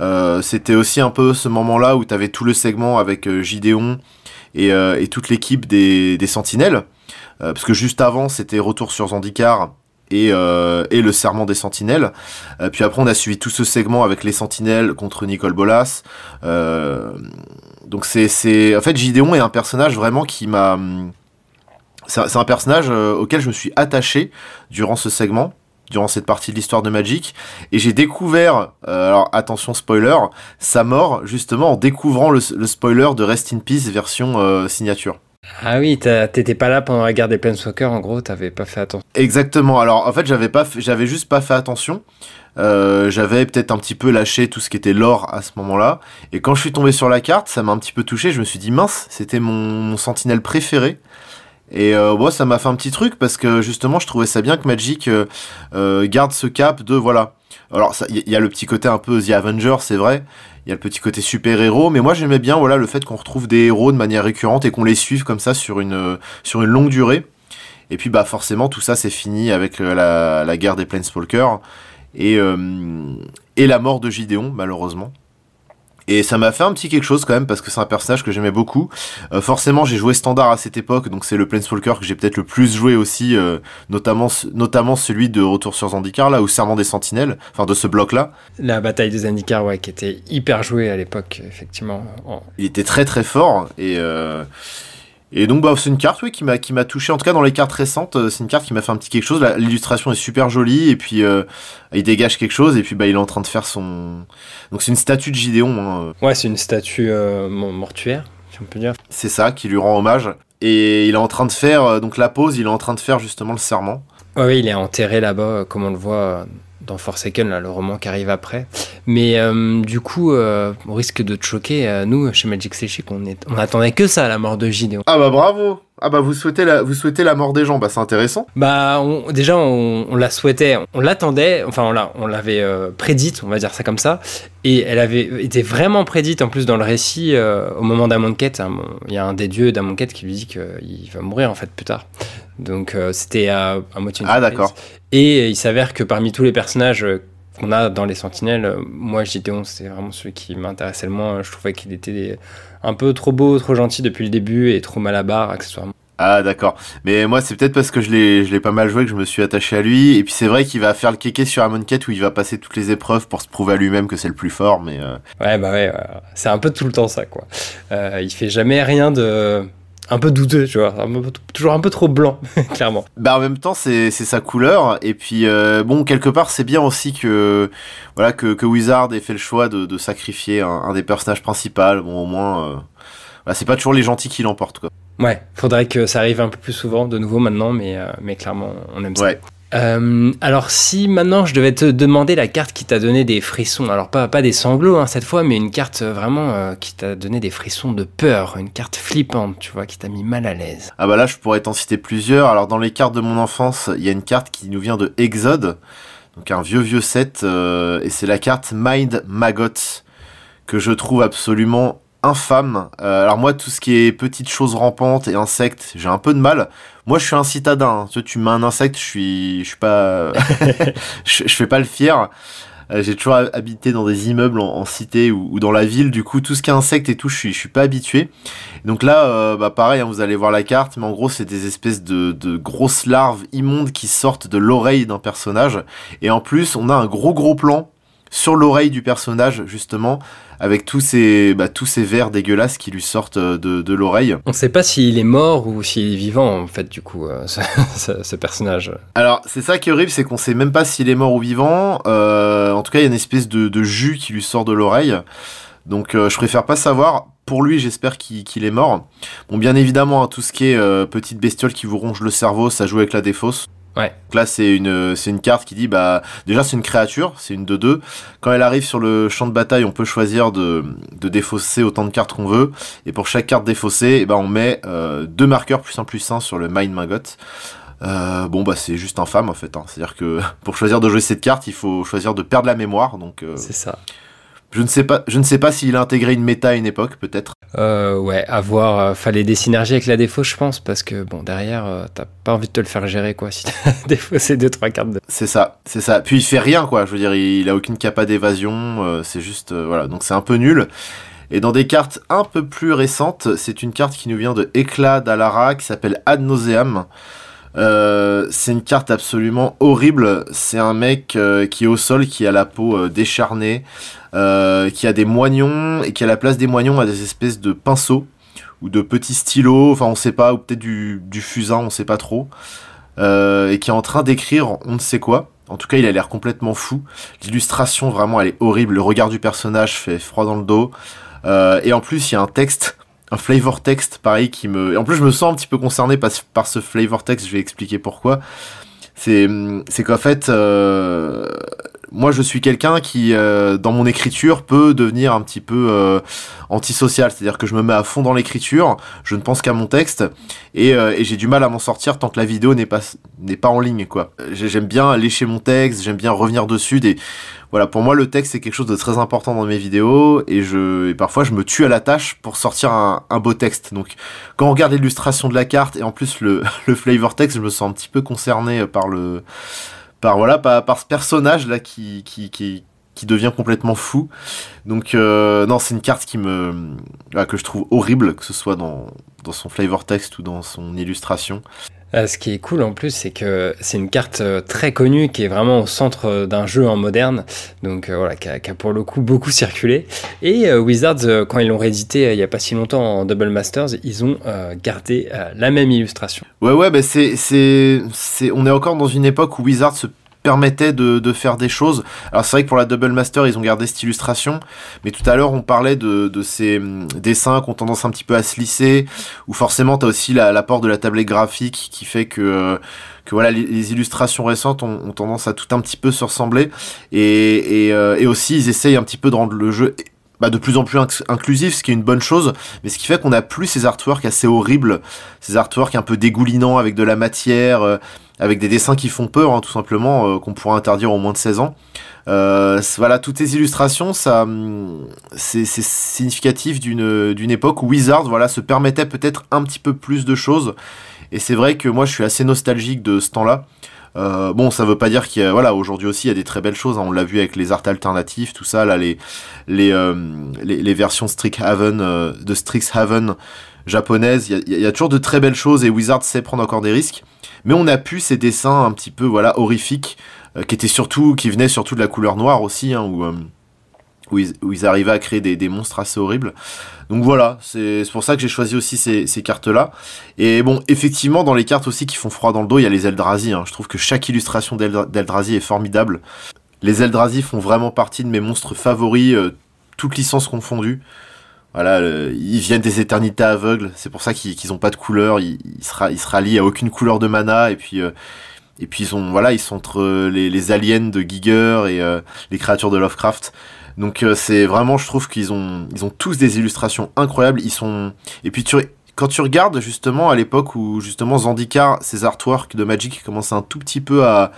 Euh, c'était aussi un peu ce moment-là où tu avais tout le segment avec Gideon et, et toute l'équipe des, des, Sentinelles. parce que juste avant, c'était Retour sur Zandikar et, et, le serment des sentinelles. puis après, on a suivi tout ce segment avec les sentinelles contre Nicole Bolas. Donc c'est, en fait, Gideon est un personnage vraiment qui m'a, c'est un personnage euh, auquel je me suis attaché durant ce segment, durant cette partie de l'histoire de Magic, et j'ai découvert, euh, alors attention spoiler, sa mort justement en découvrant le, spoiler de Rest in Peace version euh, signature. Ah oui, t'étais pas là pendant la guerre des Planeswalkers, en gros, t'avais pas fait attention. Exactement. Alors en fait, j'avais pas, j'avais juste pas fait attention. Euh, j'avais peut-être un petit peu lâché tout ce qui était l'or à ce moment-là. Et quand je suis tombé sur la carte, ça m'a un petit peu touché. Je me suis dit, mince, c'était mon, sentinelle préféré. Et euh, ça m'a fait un petit truc parce que justement, je trouvais ça bien que Magic euh, euh, garde ce cap de voilà. Alors, il y, a le petit côté un peu The Avenger, c'est vrai. Il y a le petit côté super-héros, mais moi j'aimais bien voilà le fait qu'on retrouve des héros de manière récurrente et qu'on les suive comme ça sur une sur une longue durée. Et puis bah forcément tout ça c'est fini avec la, la guerre des Planeswalkers et, euh, et la mort de Gideon, malheureusement. Et ça m'a fait un petit quelque chose quand même parce que c'est un personnage que j'aimais beaucoup. Euh, forcément, j'ai joué standard à cette époque, donc c'est le Planeswalker que j'ai peut-être le plus joué aussi, euh, notamment notamment celui de Retour sur Zendikar là, ou Serment des Sentinelles, enfin de ce bloc là. La bataille de Zendikar, ouais, qui était hyper jouée à l'époque, effectivement. Il était très très fort et euh, et donc bah c'est une carte oui qui m'a qui m'a touché. En tout cas dans les cartes récentes euh, c'est une carte qui m'a fait un petit quelque chose. L'illustration est super jolie et puis euh, il dégage quelque chose et puis bah il est en train de faire son donc c'est une statue de Gideon hein. ouais c'est une statue euh, mortuaire si on peut dire. C'est ça qui lui rend hommage. Et il est en train de faire donc la pause il est en train de faire justement le serment. Oui il est enterré là-bas comme on le voit dans Forsaken, là, le roman qui arrive après. Mais euh, du coup, euh, risque de te choquer, euh, nous, chez Magic Chic, on, est, on attendait que ça, la mort de Gideon. Ah bah bravo ah bah vous souhaitez la, vous souhaitez la mort des gens, bah c'est intéressant. Bah déjà on, la souhaitait, on l'attendait, enfin on, on l'avait prédite, on va dire ça comme ça, et elle avait été vraiment prédite en plus dans le récit au moment d'Amonkhet. Il y a un des dieux d'Amonkhet qui lui dit qu'il va mourir en fait plus tard. Donc c'était à, à moitié. Ah d'accord. Et il s'avère que parmi tous les personnages euh, qu'on a dans les Sentinelles, euh, moi Gideon c'est vraiment celui qui m'intéressait le moins. Je trouvais qu'il était un peu trop beau, trop gentil depuis le début et trop mal à barre accessoirement. Ah d'accord. Mais moi c'est peut-être parce que je l'ai je l'ai pas mal joué que je me suis attaché à lui et puis c'est vrai qu'il va faire le kéké sur Amonkhet où il va passer toutes les épreuves pour se prouver à lui-même que c'est le plus fort mais euh, Ouais bah ouais, c'est un peu tout le temps ça quoi. il fait jamais rien de un peu douteux, tu vois, toujours un peu trop blanc, clairement. Bah en même temps, c'est sa couleur, et puis euh, bon, quelque part, c'est bien aussi que voilà que, que, Wizard ait fait le choix de, de sacrifier un, des personnages principaux. Bon, au moins, euh, voilà, c'est pas toujours les gentils qui l'emportent, quoi. Ouais, faudrait que ça arrive un peu plus souvent, de nouveau maintenant, mais euh, mais clairement, on aime ça. Ouais. Euh, alors si maintenant je devais te demander la carte qui t'a donné des frissons, alors pas, des sanglots hein, cette fois, mais une carte vraiment euh, qui t'a donné des frissons de peur, une carte flippante, tu vois, qui t'a mis mal à l'aise. Ah bah là je pourrais t'en citer plusieurs. Alors dans les cartes de mon enfance, il y a une carte qui nous vient de Exode, donc un vieux vieux set, euh, et c'est la carte Mind Maggot que je trouve absolument infâme. Euh, alors moi, tout ce qui est petites choses rampantes et insectes, j'ai un peu de mal. Moi, je suis un citadin. Tu, tu mets un insecte, je suis, je suis pas, je, fais pas le fier. Euh, j'ai toujours habité dans des immeubles en, cité ou, dans la ville. Du coup, tout ce qui est insectes et tout, je suis, je suis pas habitué. Donc là, euh, bah pareil, hein, vous allez voir la carte, mais en gros, c'est des espèces de, de grosses larves immondes qui sortent de l'oreille d'un personnage. Et en plus, on a un gros gros plan sur l'oreille du personnage justement avec tous ces bah, tous ces vers dégueulasses qui lui sortent euh, de, de l'oreille. On sait pas s'il est mort ou s'il est vivant en fait du coup euh, ce, personnage. Alors c'est ça qui est horrible, c'est qu'on sait même pas s'il est mort ou vivant. Euh, en tout cas il y a une espèce de, de, jus qui lui sort de l'oreille. Donc je préfère pas savoir. Pour lui, j'espère qu'il est mort. Bon, bien évidemment, hein, tout ce qui est petite bestiole qui vous ronge le cerveau, ça joue avec la défausse. Ouais. là, c'est une, c'est une carte qui dit, bah, déjà, c'est une créature, c'est une de deux. Quand elle arrive sur le champ de bataille, on peut choisir de, de défausser autant de cartes qu'on veut. Et pour chaque carte défaussée, eh ben, on met euh, deux marqueurs plus un plus un sur le Mind Maggot. Euh, bon, bah, c'est juste infâme, en fait. Hein. C'est-à-dire que pour choisir de jouer cette carte, il faut choisir de perdre la mémoire. Donc, euh, c'est ça. Je ne sais pas, je ne sais pas s'il a intégré une méta à une époque, peut-être. Euh, ouais, avoir, euh, fallait des synergies avec la défausse, je pense, parce que bon, derrière, euh, t'as pas envie de te le faire gérer, quoi, si t'as défaussé deux, trois cartes. De... C'est ça, c'est ça. Puis il fait rien, quoi. Je veux dire, il, a aucune capa d'évasion, c'est juste, voilà, donc c'est un peu nul. Et dans des cartes un peu plus récentes, c'est une carte qui nous vient de Éclat d'Alara, qui s'appelle Ad Nauseam. c'est une carte absolument horrible. C'est un mec qui est au sol, qui a la peau décharnée, euh, qui a des moignons et qui à la place des moignons a des espèces de pinceaux ou de petits stylos, enfin on sait pas, ou peut-être du, du fusain, on sait pas trop, euh, et qui est en train d'écrire on ne sait quoi. En tout cas, il a l'air complètement fou. L'illustration, vraiment, elle est horrible. Le regard du personnage fait froid dans le dos. Euh, et en plus, il y a un texte, un flavor text, pareil, qui me... Et en plus, je me sens un petit peu concerné par, par ce flavor text, je vais expliquer pourquoi. C'est qu'en fait, euh, moi je suis quelqu'un qui euh, dans mon écriture peut devenir un petit peu euh, antisocial, c'est-à-dire que je me mets à fond dans l'écriture, je ne pense qu'à mon texte et, euh, et j'ai du mal à m'en sortir tant que la vidéo n'est pas n'est pas en ligne quoi. J'aime bien lécher mon texte, j'aime bien revenir dessus des voilà, pour moi le texte c'est quelque chose de très important dans mes vidéos et je et parfois je me tue à la tâche pour sortir un, un beau texte. Donc quand on regarde l'illustration de la carte et en plus le le flavor text, je me sens un petit peu concerné par le par voilà par, par ce personnage là qui, qui, qui, qui devient complètement fou. Donc non, c'est une carte qui me que je trouve horrible, que ce soit dans, dans son flavor text ou dans son illustration. Euh, ce qui est cool en plus, c'est que c'est une carte euh, très connue qui est vraiment au centre euh, d'un jeu en moderne, donc voilà, qui a, pour le coup beaucoup circulé. Et Wizards, quand ils l'ont réédité il n'y a pas si longtemps en Double Masters, ils ont gardé la même illustration. Ouais, ouais, bah c'est, c'est, c'est, on est encore dans une époque où Wizards se permettait de, de, faire des choses. Alors c'est vrai que pour la Double Master, ils ont gardé cette illustration, mais tout à l'heure on parlait de, de ces hum, dessins qui ont tendance un petit peu à se lisser, où forcément tu as aussi l'apport de la tablette graphique qui fait que, euh, que voilà, les, illustrations récentes ont, tendance à tout un petit peu se ressembler, et, et, euh, et aussi ils essayent un petit peu de rendre le jeu bah, de plus en plus inclusif, ce qui est une bonne chose, mais ce qui fait qu'on a plus ces artworks assez horribles, ces artworks un peu dégoulinants avec de la matière, euh, avec des dessins qui font peur, hein, tout simplement, euh, qu'on pourrait interdire au moins de 16 ans. Euh, voilà, toutes ces illustrations, ça, hum, c'est significatif d'une d'une époque où Wizard, voilà, se permettait peut-être un petit peu plus de choses. Et c'est vrai que moi, je suis assez nostalgique de ce temps-là. Euh, bon, ça veut pas dire qu'il y a, voilà, aujourd'hui aussi, il y a des très belles choses. Hein. on l'a vu avec les arts alternatifs, tout ça, là, les les, les, versions Strixhaven de Strixhaven japonaises. Il y a, y a, toujours de très belles choses et Wizard sait prendre encore des risques. Mais on a pu ces dessins un petit peu, voilà, horrifiques, euh, qui étaient surtout, qui venaient surtout de la couleur noire aussi, hein, où, où ils, arrivaient à créer des, monstres assez horribles. Donc voilà, c'est pour ça que j'ai choisi aussi ces, ces cartes-là. Et bon, effectivement, dans les cartes aussi qui font froid dans le dos, il y a les Eldrazi. Hein. Je trouve que chaque illustration d'Eldrazi est formidable. Les Eldrazi font vraiment partie de mes monstres favoris, euh, toutes licences confondues. Voilà, ils viennent des éternités aveugles, c'est pour ça qu'ils n'ont pas de couleur, ils, ils, se ils se rallient à aucune couleur de mana, et puis, euh, et puis ils, sont, voilà, ils sont entre les, les aliens de Giger et euh, les créatures de Lovecraft. Donc euh, c'est vraiment, je trouve qu'ils ont, ils ont tous des illustrations incroyables. Ils sont et puis tu, quand tu regardes justement à l'époque où justement Zandikar, ces artworks de Magic commençaient un tout petit peu à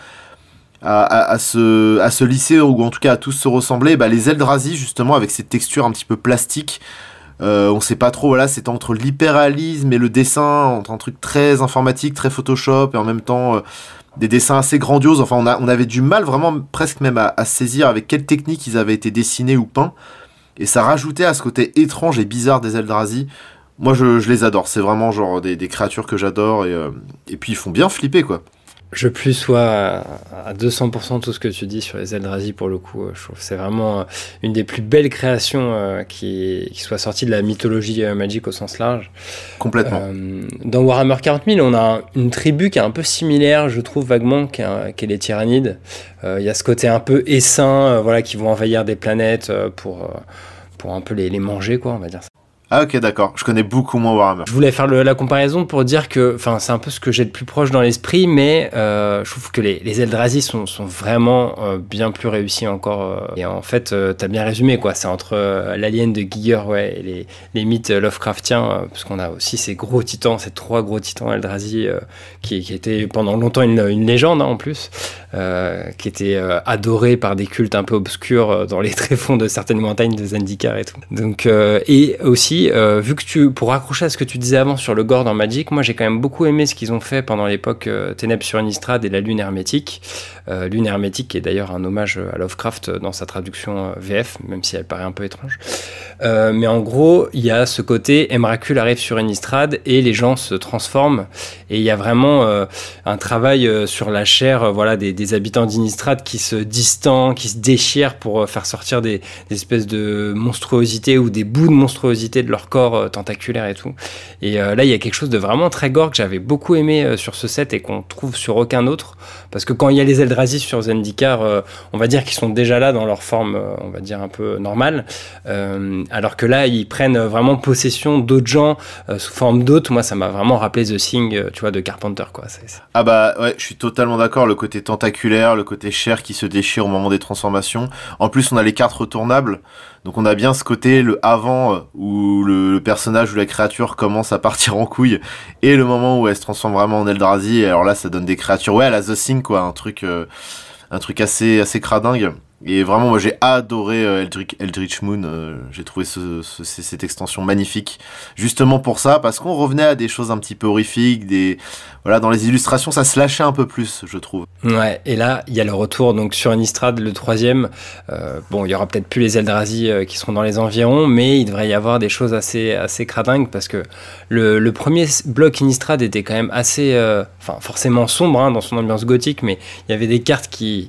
à, à, se, à se lisser ou en tout cas à tous se ressembler, bah, les Eldrazi justement avec ces textures un petit peu plastiques, euh, on sait pas trop, voilà, c'est entre l'hyperréalisme et le dessin, entre un truc très informatique, très Photoshop et en même temps euh, des dessins assez grandioses. Enfin, on, avait du mal vraiment presque même à, saisir avec quelle technique ils avaient été dessinés ou peints. Et ça rajoutait à ce côté étrange et bizarre des Eldrazi. Moi, je, les adore. C'est vraiment genre des, des créatures que j'adore. Et, euh, et puis, ils font bien flipper, quoi. Je plus sois à 200% tout ce que tu dis sur les Eldrazi pour le coup. Je trouve que c'est vraiment euh, une des plus belles créations euh, qui, qui soit sortie de la mythologie euh, magique au sens large. Complètement. Dans Warhammer 40 000, on a une tribu qui est un peu similaire, je trouve vaguement, qui est, qui est les tyrannides. Il y a ce côté un peu essaim, voilà, qui vont envahir des planètes pour, pour un peu les, les manger, quoi, on va dire ça. Ah ok d'accord, je connais beaucoup moins Warhammer. Je voulais faire la comparaison pour dire que, enfin c'est un peu ce que j'ai de plus proche dans l'esprit, mais euh, je trouve que les, les Eldrazi sont, vraiment euh, bien plus réussis encore. Euh, et en fait, t'as bien résumé quoi, c'est entre l'alien de Giger ouais, et les, mythes Lovecraftiens, parce qu'on a aussi ces gros titans, ces trois gros titans Eldrazi qui, étaient pendant longtemps une, une légende hein, en plus, qui étaient adorés par des cultes un peu obscurs dans les tréfonds de certaines montagnes de Zendikar et tout. Donc et aussi euh, vu que tu, pour raccrocher à ce que tu disais avant sur le gore dans Magic, moi j'ai quand même beaucoup aimé ce qu'ils ont fait pendant l'époque euh, Ténèbres sur Innistrad et la Lune hermétique. Euh, Lune hermétique qui est d'ailleurs un hommage à Lovecraft dans sa traduction euh, VF, même si elle paraît un peu étrange. Mais en gros, il y a ce côté Emrakul arrive sur Innistrad et les gens se transforment et il y a vraiment un travail sur la chair, voilà, des, habitants d'Innistrad qui se distendent, qui se déchirent pour faire sortir des, des espèces de monstruosités ou des bouts de monstruosité de leur corps euh, tentaculaire et tout. Et euh, là, il y a quelque chose de vraiment très gore que j'avais beaucoup aimé euh, sur ce set et qu'on trouve sur aucun autre. Parce que quand il y a les Eldrazi sur Zendikar, on va dire qu'ils sont déjà là dans leur forme, on va dire un peu normale. alors que là, ils prennent vraiment possession d'autres gens sous forme d'autres. Moi, ça m'a vraiment rappelé The Thing, tu vois, de Carpenter, quoi. Ah bah ouais, je suis totalement d'accord. Le côté tentaculaire, le côté chair qui se déchire au moment des transformations. En plus, on a les cartes retournables. Donc on a bien ce côté, le avant, où le, personnage ou la créature commence à partir en couille, et le moment où elle se transforme vraiment en Eldrazi, alors là ça donne des créatures, ouais, la The Thing, quoi, un truc, euh, un truc assez, assez cradingue. Et vraiment, moi j'ai adoré Eldritch, Eldritch Moon. j'ai trouvé cette extension magnifique. Justement pour ça, parce qu'on revenait à des choses un petit peu horrifiques. Des... Voilà, dans les illustrations, ça se lâchait un peu plus, je trouve. Ouais, et là, il y a le retour donc sur Innistrad, le troisième. bon, il y aura peut-être plus les Eldrazi qui seront dans les environs, mais il devrait y avoir des choses assez, assez cradingues parce que le, le premier bloc Innistrad était quand même assez, enfin, forcément sombre hein, dans son ambiance gothique, mais il y avait des cartes qui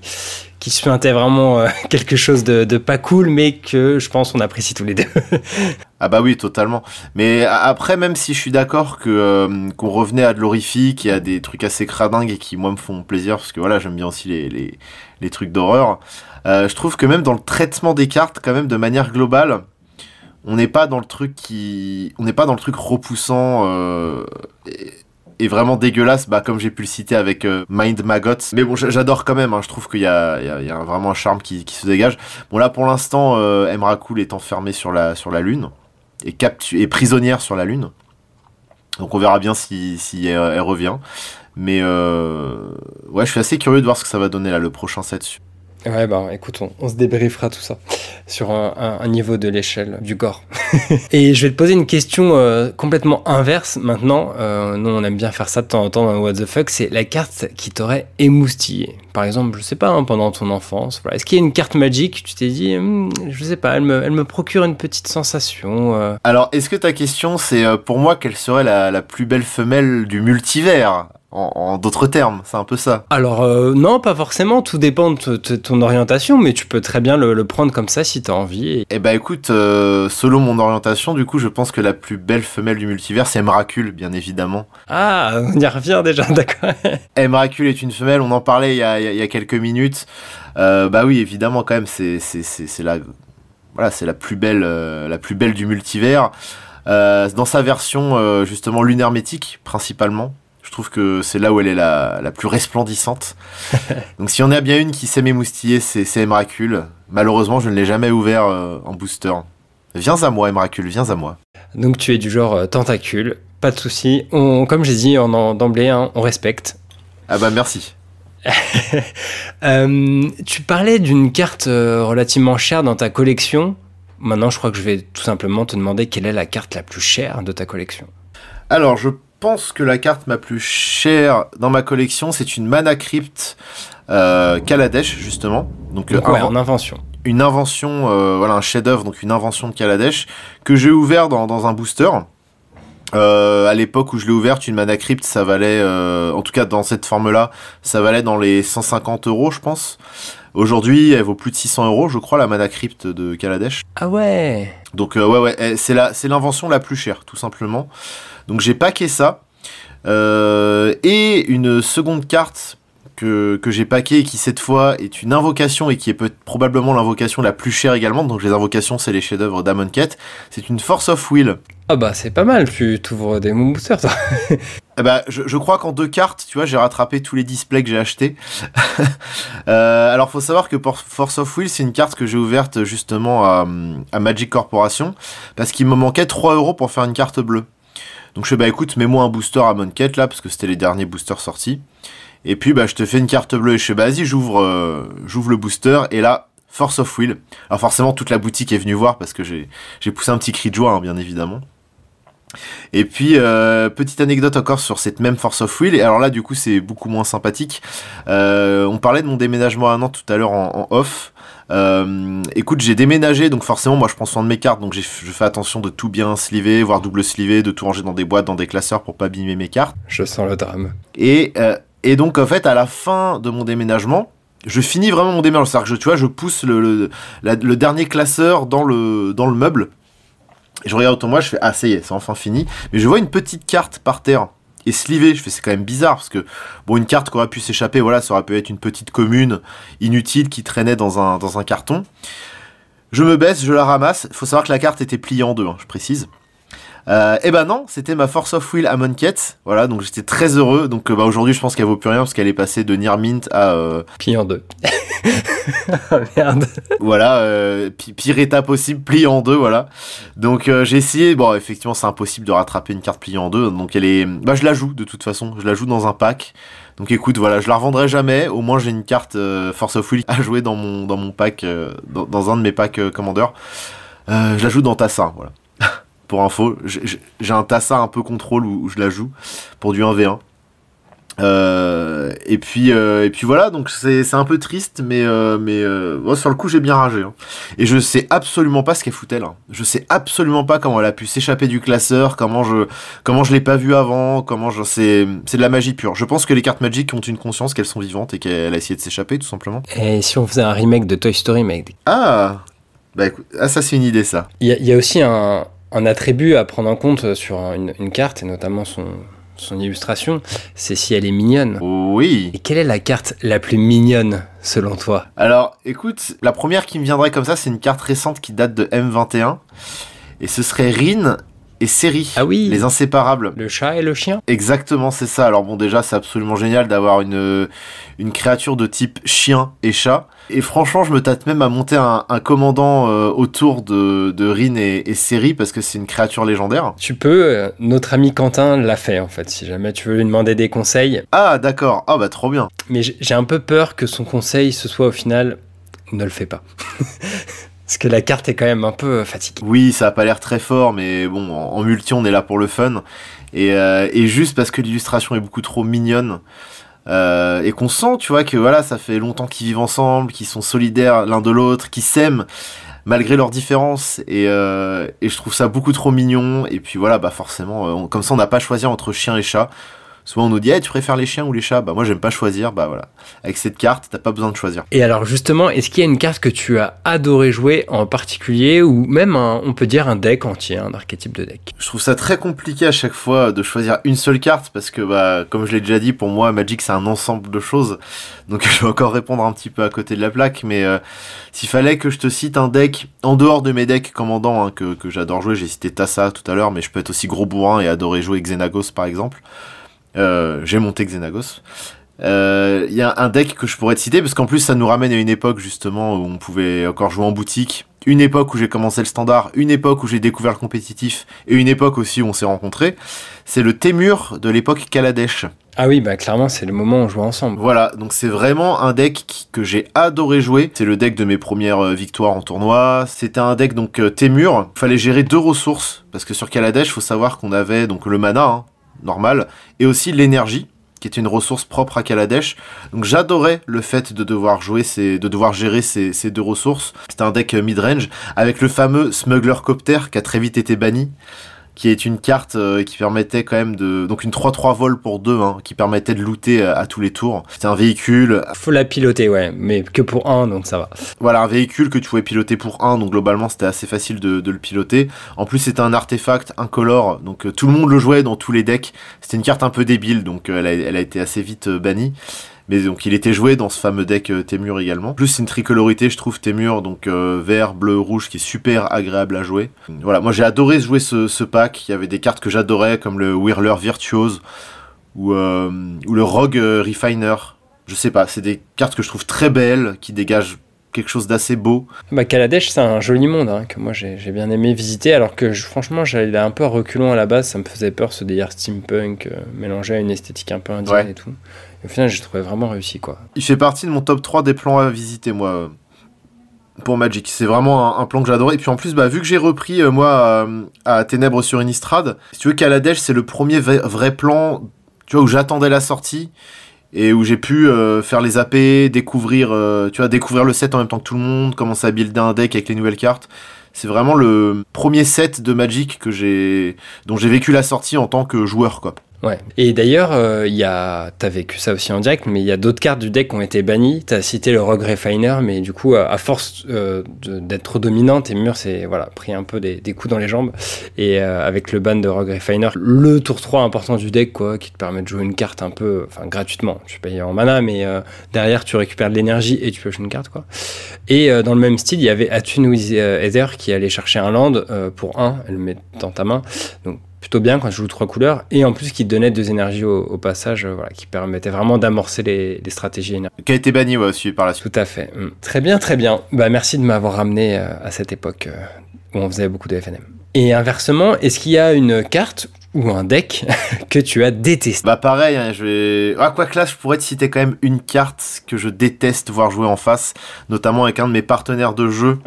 qui se pointait vraiment euh, quelque chose de, pas cool, mais que je pense on apprécie tous les deux. ah bah oui, totalement. Mais après, même si je suis d'accord que euh, qu'on revenait à de l'horrifique et à des trucs assez cradingues et qui moi me font plaisir, parce que voilà, j'aime bien aussi les, les, trucs d'horreur. Euh, je trouve que même dans le traitement des cartes, quand même de manière globale, on n'est pas dans le truc qui, on n'est pas dans le truc repoussant. Est vraiment dégueulasse, bah, comme j'ai pu le citer avec euh, Mind Maggots. Mais bon, j'adore quand même, hein. je trouve qu'il y a, vraiment un charme qui, se dégage. Bon, là, pour l'instant, euh, Emrakul est enfermée sur la, Lune, et, et prisonnière sur la Lune. Donc on verra bien si, si elle, revient. Mais euh, ouais, je suis assez curieux de voir ce que ça va donner là, le prochain set. Ouais, bah écoute, on, se débriefera tout ça sur un, niveau de l'échelle du corps. et je vais te poser une question euh, complètement inverse maintenant. Euh, nous, on aime bien faire ça de temps en temps dans What the Fuck. C'est la carte qui t'aurait émoustillé. Par exemple, je sais pas, hein, pendant ton enfance. Voilà. Est-ce qu'il y a une carte magique Tu t'es dit, hmm, je sais pas, elle me, elle me procure une petite sensation. Euh. Alors, est-ce que ta question, c'est pour moi, quelle serait la, la plus belle femelle du multivers? En, d'autres termes, c'est un peu ça. Alors euh, non, pas forcément, tout dépend de, ton orientation, mais tu peux très bien le, prendre comme ça si tu as envie. Eh bah écoute, euh, selon mon orientation, du coup, je pense que la plus belle femelle du multivers, c'est Emrakul, bien évidemment. Ah, on y revient déjà, d'accord. Emrakul est une femelle, on en parlait il y a, quelques minutes. Euh, bah oui, évidemment, quand même, c'est la, voilà, c'est la plus belle, la plus belle du multivers. dans sa version justement lune hermétique principalement je trouve que c'est là où elle est la, la plus resplendissante. Donc si on a bien une qui sait m'émoustiller, c'est Emrakul. Malheureusement, je ne l'ai jamais ouvert euh, en booster. Viens à moi, Emrakul, viens à moi. Donc tu es du genre euh, tentacule, pas de souci. comme j'ai dit d'emblée, hein, on respecte. Ah bah merci. Euh, tu parlais d'une carte relativement chère dans ta collection. Maintenant, je crois que je vais tout simplement te demander quelle est la carte la plus chère de ta collection. Alors, je pense que la carte ma plus chère dans ma collection, c'est une Mana Crypt euh, Kaladesh, justement. Donc, euh, en invention. Une invention, euh, voilà, un chef-d'œuvre, donc une invention de Kaladesh, que j'ai ouvert dans, un booster. à l'époque où je l'ai ouverte, une Mana Crypt, ça valait, en tout cas dans cette forme-là, ça valait dans les 150 euros, je pense. Aujourd'hui, elle vaut plus de 600 euros, je crois, la Mana Crypt de Kaladesh. Ah ouais Donc, ouais, ouais, c'est l'invention la, la plus chère, tout simplement. Donc j'ai packé ça. Euh, et une seconde carte que, que j'ai packé qui cette fois est une invocation et qui est peut probablement l'invocation la plus chère également. Donc les invocations c'est les chefs-d'œuvre d'Amonkhet. C'est une Force of Will. Ah bah c'est pas mal, tu t'ouvres des Boosters toi. eh bah, je, je, crois qu'en deux cartes, tu vois, j'ai rattrapé tous les displays que j'ai achetés. euh, alors faut savoir que Force of Will c'est une carte que j'ai ouverte justement à, à Magic Corporation parce qu'il me manquait 3 euros pour faire une carte bleue. Donc je fais bah écoute, mets-moi un booster à Monket là, parce que c'était les derniers boosters sortis. Et puis bah je te fais une carte bleue et je fais bah vas-y, j'ouvre euh, j'ouvre le booster et là Force of Will. Alors forcément toute la boutique est venue voir parce que j'ai j'ai poussé un petit cri de joie hein, bien évidemment. Et puis euh, petite anecdote encore sur cette même Force of Will. Et alors là du coup c'est beaucoup moins sympathique. Euh, on parlait de mon déménagement à Nantes tout à l'heure en, off. Euh, écoute, j'ai déménagé, donc forcément, moi, je prends soin de mes cartes, donc je fais attention de tout bien sliver, voire double sliver, de tout ranger dans des boîtes, dans des classeurs pour pas abîmer mes cartes. Je sens le drame. Et, euh, et donc, en fait, à la fin de mon déménagement, je finis vraiment mon déménagement. C'est-à-dire que je, tu vois, je pousse le, le, dernier classeur dans le, dans le meuble. Et je regarde autour de moi, je fais, ah, ça y est, c'est enfin fini. Mais je vois une petite carte par terre et slivé. Je fais c'est quand même bizarre parce que bon une carte qui aurait pu s'échapper, voilà, ça aurait pu être une petite commune inutile qui traînait dans un, dans un carton. Je me baisse, je la ramasse. Il faut savoir que la carte était pliée en deux, hein, je précise. Euh, et ben non, c'était ma Force of Will à Monket. Voilà, donc j'étais très heureux. Donc euh, bah, aujourd'hui, je pense qu'elle vaut plus rien parce qu'elle est passée de Near Mint à. Euh... Plié en deux. oh, merde. Voilà, euh, pire état possible, plié en deux, voilà. Donc euh, j'ai essayé. Bon, effectivement, c'est impossible de rattraper une carte pliée en deux. Donc elle est. Bah, je la joue de toute façon. Je la joue dans un pack. Donc écoute, voilà, je la revendrai jamais. Au moins, j'ai une carte euh, Force of Will à jouer dans mon, dans mon pack, euh, dans, dans, un de mes packs euh, Commander. je la joue dans Tassin, voilà pour info. J'ai un Tassa un peu contrôle où, où, je la joue pour du 1v1. Euh, et puis euh, et puis voilà donc c'est un peu triste mais euh, mais bon, sur le coup j'ai bien ragé hein. et je sais absolument pas ce qu'elle fout elle hein. je sais absolument pas comment elle a pu s'échapper du classeur comment je comment je l'ai pas vu avant comment je c'est c'est de la magie pure je pense que les cartes Magic ont une conscience qu'elles sont vivantes et qu'elle a essayé de s'échapper tout simplement et si on faisait un remake de Toy Story mec ah bah écoute ah ça c'est une idée ça il y, y, a aussi un un attribut à prendre en compte sur une, une carte, et notamment son, son illustration, c'est si elle est mignonne. Oui. Et quelle est la carte la plus mignonne selon toi? Alors, écoute, la première qui me viendrait comme ça, c'est une carte récente qui date de M21. Et ce serait Rin et Série. Ah oui. Les inséparables. Le chat et le chien. Exactement, c'est ça. Alors bon, déjà, c'est absolument génial d'avoir une, une créature de type chien et chat. Et franchement, je me tâte même à monter un, un commandant euh, autour de, de Rin et, et Série parce que c'est une créature légendaire. Tu peux, euh, notre ami Quentin l'a fait en fait, si jamais tu veux lui demander des conseils. Ah d'accord, ah bah trop bien. Mais j'ai un peu peur que son conseil ce soit au final, ne le fais pas. Parce que la carte est quand même un peu fatiguée. Oui, ça a pas l'air très fort, mais bon, en, multi, on est là pour le fun. Et, euh, et juste parce que l'illustration est beaucoup trop mignonne. Euh, et qu'on sent, tu vois, que voilà, ça fait longtemps qu'ils vivent ensemble, qu'ils sont solidaires l'un de l'autre, qu'ils s'aiment malgré leurs différences. Et, euh, je trouve ça beaucoup trop mignon. Et puis voilà, bah forcément, comme ça, on n'a pas choisi entre chien et chat. Souvent on nous dit hey, tu préfères les chiens ou les chats? Bah moi j'aime pas choisir, bah voilà. Avec cette carte, t'as pas besoin de choisir. Et alors justement, est-ce qu'il y a une carte que tu as adoré jouer en particulier ou même un, on peut dire un deck entier, un archétype de deck? Je trouve ça très compliqué à chaque fois de choisir une seule carte parce que bah comme je l'ai déjà dit, pour moi Magic c'est un ensemble de choses. Donc je vais encore répondre un petit peu à côté de la plaque, mais euh, s'il fallait que je te cite un deck en dehors de mes decks commandants hein, que, que j'adore jouer, j'ai cité Tassa tout à l'heure, mais je peux être aussi gros bourrin et adorer jouer Xenagos par exemple. Euh, j'ai monté Xenagos. Il euh, y a un deck que je pourrais te citer parce qu'en plus ça nous ramène à une époque justement où on pouvait encore jouer en boutique, une époque où j'ai commencé le standard, une époque où j'ai découvert le compétitif et une époque aussi où on s'est rencontrés. C'est le Témur de l'époque Kaladesh. Ah oui, bah clairement c'est le moment où on joue ensemble. Voilà, donc c'est vraiment un deck qui, que j'ai adoré jouer. C'est le deck de mes premières euh, victoires en tournoi. C'était un deck donc Témur. Fallait gérer deux ressources parce que sur Kaladesh, faut savoir qu'on avait donc le mana. Hein, normal, et aussi l'énergie, qui est une ressource propre à Kaladesh. Donc j'adorais le fait de devoir jouer ces, de devoir gérer ces, ces deux ressources. C'était un deck mid-range, avec le fameux Smuggler Copter, qui a très vite été banni qui est une carte euh, qui permettait quand même de donc une 3-3 vol pour 2 hein, qui permettait de looter à, à tous les tours. C'était un véhicule. Faut la piloter ouais, mais que pour 1 donc ça va. Voilà, un véhicule que tu pouvais piloter pour 1 donc globalement c'était assez facile de, de, le piloter. En plus c'était un artefact incolore donc euh, tout le monde le jouait dans tous les decks. C'était une carte un peu débile donc euh, elle, a, elle a été assez vite bannie. Mais donc il était joué dans ce fameux deck euh, Témur également. Plus c'est une tricolorité, je trouve Témur, donc euh, vert, bleu, rouge, qui est super agréable à jouer. Voilà, moi j'ai adoré jouer ce, ce, pack. Il y avait des cartes que j'adorais, comme le Whirler Virtuose ou, euh, ou le Rogue Refiner. Je sais pas, c'est des cartes que je trouve très belles, qui dégagent quelque chose d'assez beau. Bah, Kaladesh, c'est un joli monde hein, que moi j'ai bien aimé visiter, alors que je, franchement j'allais un peu reculons à la base, ça me faisait peur ce délire steampunk euh, mélangé à une esthétique un peu indienne ouais. et tout. Au final, j'ai trouvé vraiment réussi quoi. Il fait partie de mon top 3 des plans à visiter, moi. Pour Magic, c'est vraiment un, plan que j'adorais. Et puis en plus, bah, vu que j'ai repris euh, moi à, à, Ténèbres sur Innistrad, si tu veux, Kaladesh, c'est le premier vrai plan, où j'attendais la sortie et où j'ai pu euh, faire les AP, découvrir, euh, tu vois, découvrir le set en même temps que tout le monde, commencer à builder un deck avec les nouvelles cartes. C'est vraiment le premier set de Magic que dont j'ai vécu la sortie en tant que joueur, quoi. Ouais. Et d'ailleurs, il euh, y a, t'as vécu ça aussi en direct, mais il y a d'autres cartes du deck qui ont été bannies. T'as cité le Rogue Refiner, mais du coup, à, force euh, d'être trop dominante, et s'est voilà pris un peu des, coups dans les jambes. Et euh, avec le ban de Rogue Refiner, le tour 3 important du deck, quoi, qui te permet de jouer une carte un peu, enfin gratuitement. Tu payes en mana, mais euh, derrière tu récupères de l'énergie et tu pioches une carte, quoi. Et dans le même style, il y avait Attune with Ether qui allait chercher un land pour un, elle le met dans ta main. Donc plutôt bien quand je joue trois couleurs. Et en plus, qui donnait deux énergies au, passage, voilà, qui permettait vraiment d'amorcer les, stratégies Qui a été banni aussi par la suite. Tout à fait. Mm. Très bien, très bien. Bah, merci de m'avoir ramené à cette époque où on faisait beaucoup de FNM. Et inversement, est-ce qu'il y a une carte ou un deck que tu as détesté? Bah pareil, hein, je vais... Ah, quoi que là, je pourrais te citer quand même une carte que je déteste voir jouer en face, notamment avec un de mes partenaires de jeu,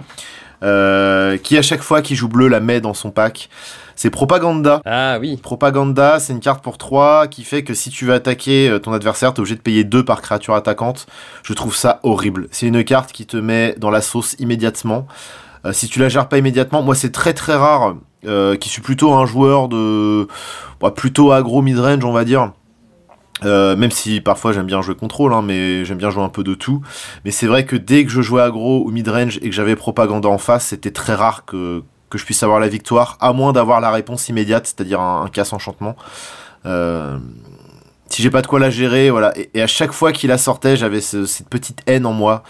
euh, qui à chaque fois qu'il joue bleu la met dans son pack. C'est Propaganda. Ah oui. Propaganda, c'est une carte pour 3 qui fait que si tu veux attaquer euh, ton adversaire, t'es obligé de payer 2 par créature attaquante. Je trouve ça horrible. C'est une carte qui te met dans la sauce immédiatement. Euh, si tu la gères pas immédiatement, moi c'est très très rare, euh, qui suis plutôt un joueur de bah, plutôt agro mid-range on va dire. Euh, même si parfois j'aime bien jouer contrôle, hein, mais j'aime bien jouer un peu de tout. Mais c'est vrai que dès que je jouais agro ou mid-range et que j'avais propaganda en face, c'était très rare que, que je puisse avoir la victoire, à moins d'avoir la réponse immédiate, c'est-à-dire un, casse enchantement. si j'ai pas de quoi la gérer, voilà. Et, à chaque fois qu'il la sortait, j'avais cette petite haine en moi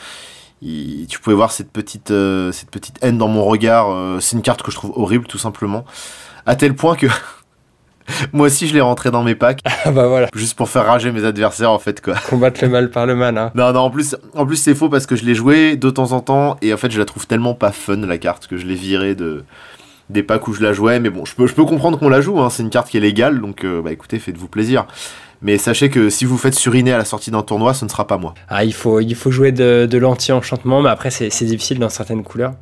tu pouvais voir cette petite, euh, cette petite haine dans mon regard. Euh, c'est une carte que je trouve horrible, tout simplement. À tel point que moi aussi, je l'ai rentré dans mes packs. Ah bah voilà. Juste pour faire rager mes adversaires, en fait, quoi. Combattre le mal par le mal, hein. Non, non, en plus, en plus c'est faux parce que je l'ai joué de temps en temps et en fait, je la trouve tellement pas fun, la carte, que je l'ai virée de des packs où je la jouais. Mais bon, je peux, je peux comprendre qu'on la joue, hein. C'est une carte qui est légale, donc euh, bah écoutez, faites-vous plaisir. Mais sachez que si vous faites suriner à la sortie d'un tournoi, ce ne sera pas moi. Ah, il faut, il faut jouer de, de l'anti-enchantement, mais après, c'est difficile dans certaines couleurs.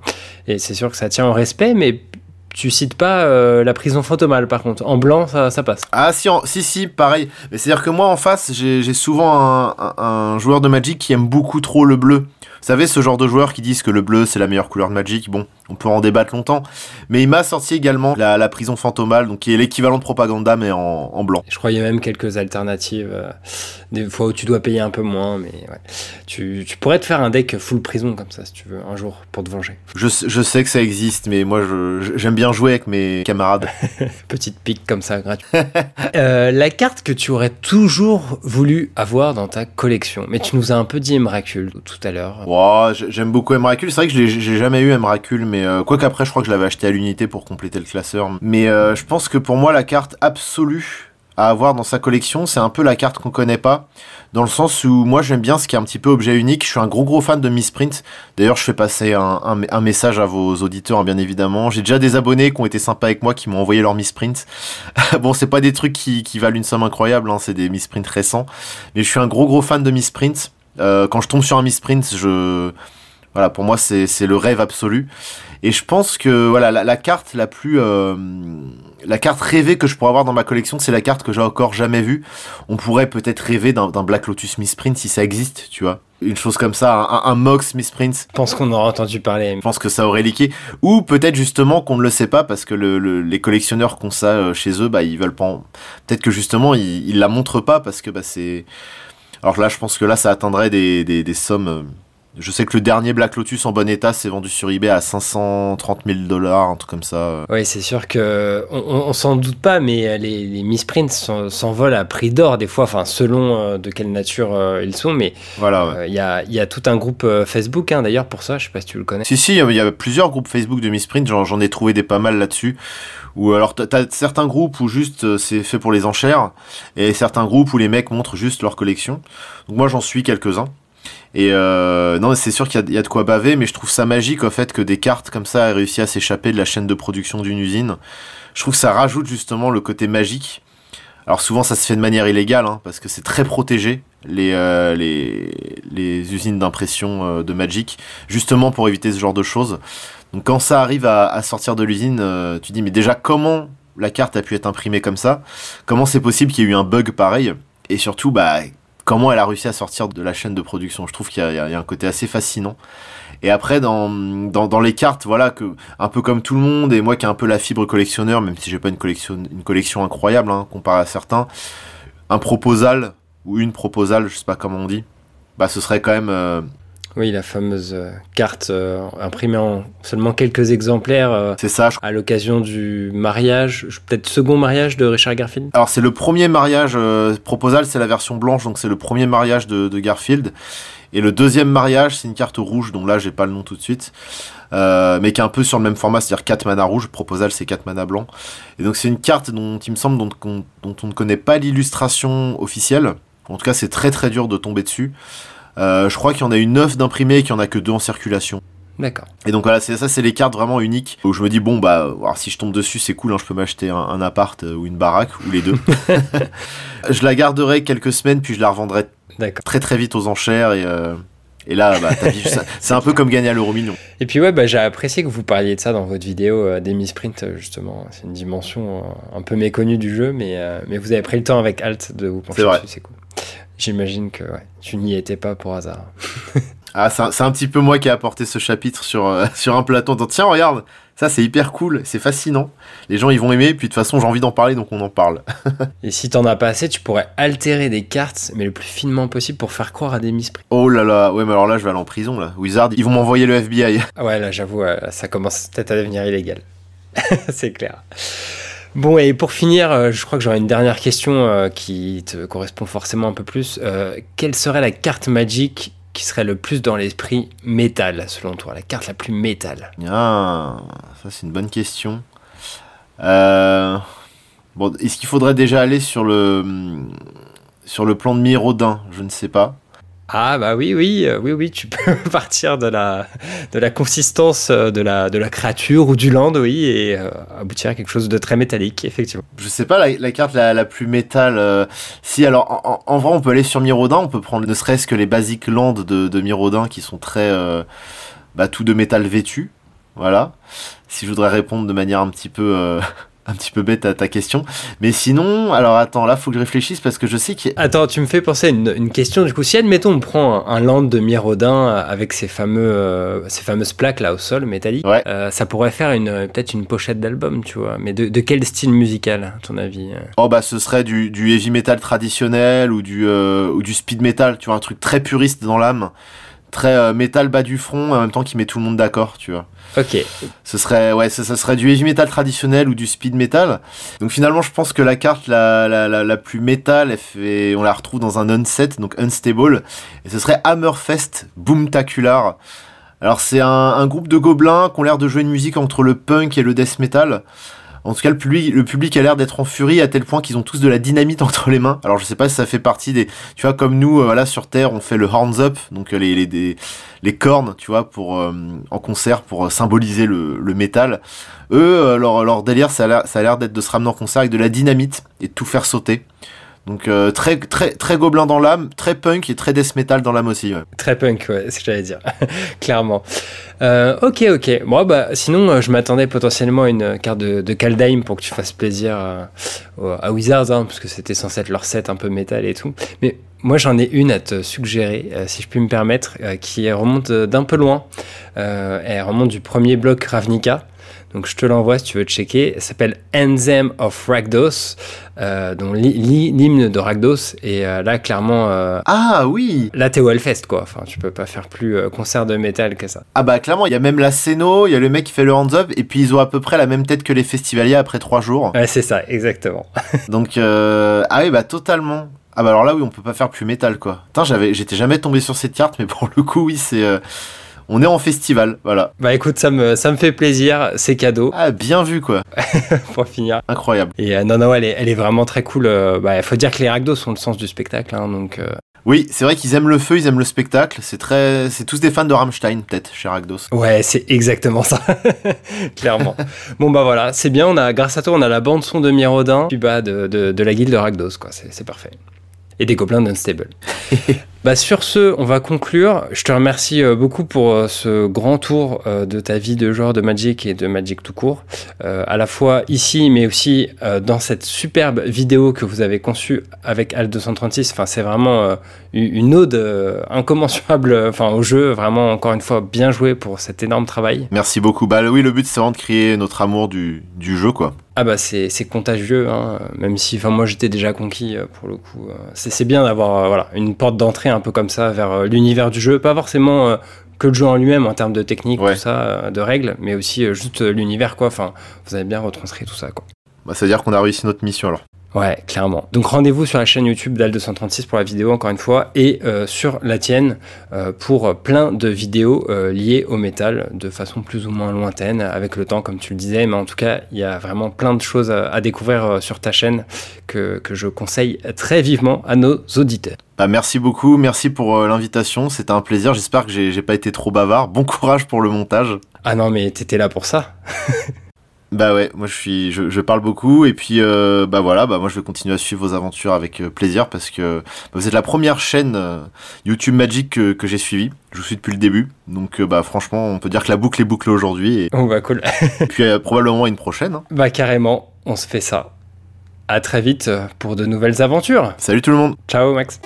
Et c'est sûr que ça tient au respect, mais tu cites pas euh, la prison fantomale par contre. En blanc, ça, ça passe. Ah si, si, si, pareil. Mais c'est-à-dire que moi en face, j'ai souvent un, joueur de Magic qui aime beaucoup trop le bleu. Vous savez, ce genre de joueurs qui disent que le bleu c'est la meilleure couleur de Magic, bon, on peut en débattre longtemps. Mais il m'a sorti également la, prison fantomale, donc qui est l'équivalent de propaganda mais en, blanc. Je croyais même quelques alternatives, euh, des fois où tu dois payer un peu moins, mais ouais. Tu, pourrais te faire un deck full prison comme ça si tu veux, un jour, pour te venger. Je, sais que ça existe, mais moi j'aime bien jouer avec mes camarades. Petite pique comme ça, gratuit. Euh, la carte que tu aurais toujours voulu avoir dans ta collection, mais tu nous as un peu dit Emrakul tout à l'heure j'aime beaucoup Emrakul. C'est vrai que j'ai jamais eu Emrakul, mais euh, quoi qu'après, je crois que je l'avais acheté à l'unité pour compléter le classeur. Mais euh, je pense que pour moi, la carte absolue à avoir dans sa collection, c'est un peu la carte qu'on connaît pas, dans le sens où moi j'aime bien ce qui est un petit peu objet unique. Je suis un gros gros fan de Misprint. D'ailleurs, je fais passer un, message à vos auditeurs, hein, bien évidemment. J'ai déjà des abonnés qui ont été sympas avec moi, qui m'ont envoyé leur Misprint. bon, c'est pas des trucs qui, valent une somme incroyable, hein, c'est des Misprint récents, mais je suis un gros gros fan de Misprint. Euh, quand je tombe sur un misprint, je voilà, pour moi c'est le rêve absolu. Et je pense que voilà la, carte la plus euh, la carte rêvée que je pourrais avoir dans ma collection, c'est la carte que j'ai encore jamais vue. On pourrait peut-être rêver d'un Black Lotus Misprint si ça existe, tu vois. Une chose comme ça, un, Mox Misprint. Je pense qu'on aura entendu parler. Je pense que ça aurait liqué. Ou peut-être justement qu'on ne le sait pas parce que le, les collectionneurs qui ont ça euh, chez eux, bah ils veulent pas. Peut-être que justement ils, ils la montrent pas parce que bah c'est alors là, je pense que là, ça atteindrait des, des, sommes. Euh, je sais que le dernier Black Lotus en bon état s'est vendu sur eBay à 530 000 dollars, un truc comme ça. Oui, c'est sûr que on, on, s'en doute pas, mais les, les misprints s'envolent à prix d'or des fois, enfin selon euh, de quelle nature euh, ils sont. Mais voilà, il y, a, y, a, tout un groupe Facebook hein, d'ailleurs pour ça. Je sais pas si tu le connais. Si si, il y a plusieurs groupes Facebook de misprint. J'en ai trouvé des pas mal là-dessus. Ou alors t'as certains groupes où juste euh, c'est fait pour les enchères et certains groupes où les mecs montrent juste leur collection. Donc moi j'en suis quelques-uns. Et euh, non, c'est sûr qu'il y, a de quoi baver, mais je trouve ça magique au fait que des cartes comme ça aient réussi à s'échapper de la chaîne de production d'une usine. Je trouve que ça rajoute justement le côté magique. Alors souvent ça se fait de manière illégale, hein, parce que c'est très protégé les, euh, usines d'impression de Magic, justement pour éviter ce genre de choses. Donc quand ça arrive à, sortir de l'usine, euh, tu dis mais déjà comment la carte a pu être imprimée comme ça? Comment c'est possible qu'il y ait eu un bug pareil? Et surtout, bah, comment elle a réussi à sortir de la chaîne de production Je trouve qu'il y, a un côté assez fascinant. Et après, dans, dans, les cartes, voilà, que un peu comme tout le monde, et moi qui ai un peu la fibre collectionneur, même si j'ai pas une collection, incroyable, hein, comparé à certains, un proposal, ou une proposal, je sais pas comment on dit, bah ce serait quand même euh, oui, la fameuse euh, carte euh, imprimée en seulement quelques exemplaires. Euh, c'est ça. À l'occasion du mariage, peut-être second mariage de Richard Garfield. Alors c'est le premier mariage proposal, c'est la version blanche, donc c'est le premier mariage de, Garfield. Et le deuxième mariage, c'est une carte rouge, dont là j'ai pas le nom tout de suite, euh, mais qui est un peu sur le même format, c'est-à-dire 4 mana rouge, Proposal c'est 4 mana blanc. Et donc c'est une carte dont il me semble dont, dont on ne connaît pas l'illustration officielle. En tout cas, c'est très très dur de tomber dessus. Euh, je crois qu'il y en a eu 9 d'imprimés et qu'il y en a que 2 en circulation. D'accord. Et donc voilà, ça, c'est les cartes vraiment uniques où je me dis bon bah, alors, si je tombe dessus, c'est cool, hein, je peux m'acheter un, appart euh, ou une baraque ou les deux. je la garderai quelques semaines puis je la revendrai très très vite aux enchères et euh, et là, bah, c'est un peu comme gagner à l'euro million. Et puis ouais, bah, j'ai apprécié que vous parliez de ça dans votre vidéo euh, des Sprint, justement. C'est une dimension un peu méconnue du jeu, mais, mais vous avez pris le temps avec Alt de vous pencher dessus, c'est cool. J'imagine que tu n'y étais pas pour hasard. ah, c'est un, petit peu moi qui ai apporté ce chapitre sur, euh, sur un plateau. Tiens, regarde, ça c'est hyper cool, c'est fascinant. Les gens ils vont aimer, puis de toute façon j'ai envie d'en parler donc on en parle. Et si t'en as pas assez, tu pourrais altérer des cartes, mais le plus finement possible pour faire croire à des misprises. Oh là là, ouais, mais alors là je vais aller en prison là. Wizard, ils vont m'envoyer le FBI. Ah ouais, là j'avoue, euh, ça commence peut-être à devenir illégal. c'est clair. Bon, et pour finir, euh, je crois que j'aurais une dernière question euh, qui te correspond forcément un peu plus. Euh, quelle serait la carte magique qui serait le plus dans l'esprit métal, selon toi? La carte la plus métal? Ah, ça c'est une bonne question. Bon, est-ce qu'il faudrait déjà aller sur le, sur le plan de Mirodin? Je ne sais pas. Ah bah oui, oui, euh, oui, oui, tu peux partir de la, de la consistance euh, de la, créature ou du land, oui, et euh, aboutir à quelque chose de très métallique, effectivement. Je sais pas la, carte la, la, plus métal. si, alors, en, vrai, on peut aller sur Mirodin, on peut prendre ne serait-ce que les basiques lands de, de Mirodin qui sont très... bah, tout de métal vêtu, voilà. Si je voudrais répondre de manière un petit peu un petit peu bête à ta question. Mais sinon, alors attends, là, faut que je réfléchisse parce que je sais qu'il Attends, tu me fais penser à une, question. Du coup, si admettons, on prend un, land de Mirodin avec ces, fameux, euh, ces fameuses plaques là au sol métallique, euh, ça pourrait faire une, peut-être une pochette d'album, tu vois. Mais de, quel style musical, à ton avis euh Oh, bah, ce serait du, du heavy metal traditionnel ou du, ou du speed metal, tu vois, un truc très puriste dans l'âme très métal bas du front en même temps qui met tout le monde d'accord, tu vois. Ok. Ce serait, ouais, ça, serait du heavy metal traditionnel ou du speed metal. Donc finalement, je pense que la carte la, la, la, plus métal, elle fait, on la retrouve dans un unset, donc unstable. Et ce serait Hammerfest Boomtacular. Alors c'est un, un, groupe de gobelins qui ont l'air de jouer une musique entre le punk et le death metal. En tout cas, le public, le public a l'air d'être en furie à tel point qu'ils ont tous de la dynamite entre les mains. Alors, je sais pas si ça fait partie des, tu vois, comme nous, euh, voilà, sur Terre, on fait le horns up, donc euh, les, les, les, cornes, tu vois, pour, euh, en concert pour symboliser le, métal. Eux, leur, leur délire, ça a l'air d'être de se ramener en concert avec de la dynamite et de tout faire sauter. Donc euh, très très très gobelin dans l'âme, très punk et très death metal dans l'âme aussi. Très punk, ouais, c'est ce que j'allais dire, clairement. Euh, ok, ok. Bon, bah sinon, euh, je m'attendais potentiellement à une carte de, de Kaldheim pour que tu fasses plaisir à Wizards, hein, parce que c'était censé être leur set un peu métal et tout. Mais moi, j'en ai une à te suggérer, si je puis me permettre, qui remonte d'un peu loin. elle remonte du premier bloc Ravnica. Donc je te l'envoie si tu veux checker. Elle s'appelle Anthem of Rakdos, euh, donc l'hymne de Rakdos. Et euh, là, clairement. Euh, ah oui Là, t'es au Hellfest, quoi. Enfin, tu peux pas faire plus concert de métal que ça. Ah bah clairement, il y a même la Scéno, il y a le mec qui fait le hands up, et puis ils ont à peu près la même tête que les festivaliers après trois jours. Ouais, c'est ça, exactement. donc, ah oui, bah totalement. Ah bah alors là, oui, on peut pas faire plus métal, quoi. j'avais, j'étais jamais tombé sur cette carte, mais pour le coup, oui, c'est on est en festival, voilà. Bah écoute, ça me, ça me fait plaisir, c'est cadeau. Ah, bien vu quoi. Pour finir. Incroyable. Et euh, non, non, elle est, elle est vraiment très cool. Euh, bah, il faut dire que les Ragdos sont le sens du spectacle, hein, donc. Euh. Oui, c'est vrai qu'ils aiment le feu, ils aiment le spectacle. C'est très, c'est tous des fans de Rammstein, peut-être, chez Ragdos. Ouais, c'est exactement ça, clairement. bon bah voilà, c'est bien. On a, grâce à toi, on a la bande son de Mirodin, puis bah de, de, de la guilde de Ragdos, quoi. C'est parfait. Et des gobelins d'Unstable. Bah sur ce, on va conclure. Je te remercie euh, beaucoup pour euh, ce grand tour euh, de ta vie de joueur de Magic et de Magic tout court, à la fois ici, mais aussi dans cette superbe vidéo que vous avez conçue avec Alt 236. Enfin, c'est vraiment une ode incommensurable, enfin au jeu. Vraiment, encore une fois, bien joué pour cet énorme travail. Merci beaucoup. Bah oui, le but c'est vraiment de créer notre amour du, du jeu, quoi. Ah bah c'est contagieux, hein. même si enfin moi j'étais déjà conquis pour le coup. C'est bien d'avoir voilà une porte d'entrée un peu comme ça vers euh, l'univers du jeu, pas forcément euh, que le jeu en lui-même en termes de technique, tout ça, euh, de règles, mais aussi juste l'univers quoi. Enfin, vous avez bien retranscrit tout ça quoi. Bah, ça veut dire qu'on a réussi notre mission alors. Ouais, clairement. Donc rendez-vous sur la chaîne YouTube d'Al236 pour la vidéo, encore une fois, et euh, sur la tienne euh, pour plein de vidéos euh, liées au métal de façon plus ou moins lointaine, avec le temps, comme tu le disais. Mais en tout cas, il y a vraiment plein de choses à, à découvrir sur ta chaîne que, que, je conseille très vivement à nos auditeurs. Bah, merci beaucoup, merci pour l'invitation, c'était un plaisir. J'espère que j'ai pas été trop bavard. Bon courage pour le montage. Ah non, mais t'étais là pour ça. Bah ouais, moi je suis, je, je parle beaucoup et puis euh, bah voilà, bah moi je vais continuer à suivre vos aventures avec euh, plaisir parce que bah, vous êtes la première chaîne euh, YouTube Magic que, que j'ai suivie. Je vous suis depuis le début, donc bah franchement on peut dire que la boucle est bouclée aujourd'hui. Et... Oh bah cool. puis probablement une prochaine. Hein. Bah carrément, on se fait ça. À très vite pour de nouvelles aventures. Salut tout le monde. Ciao Max.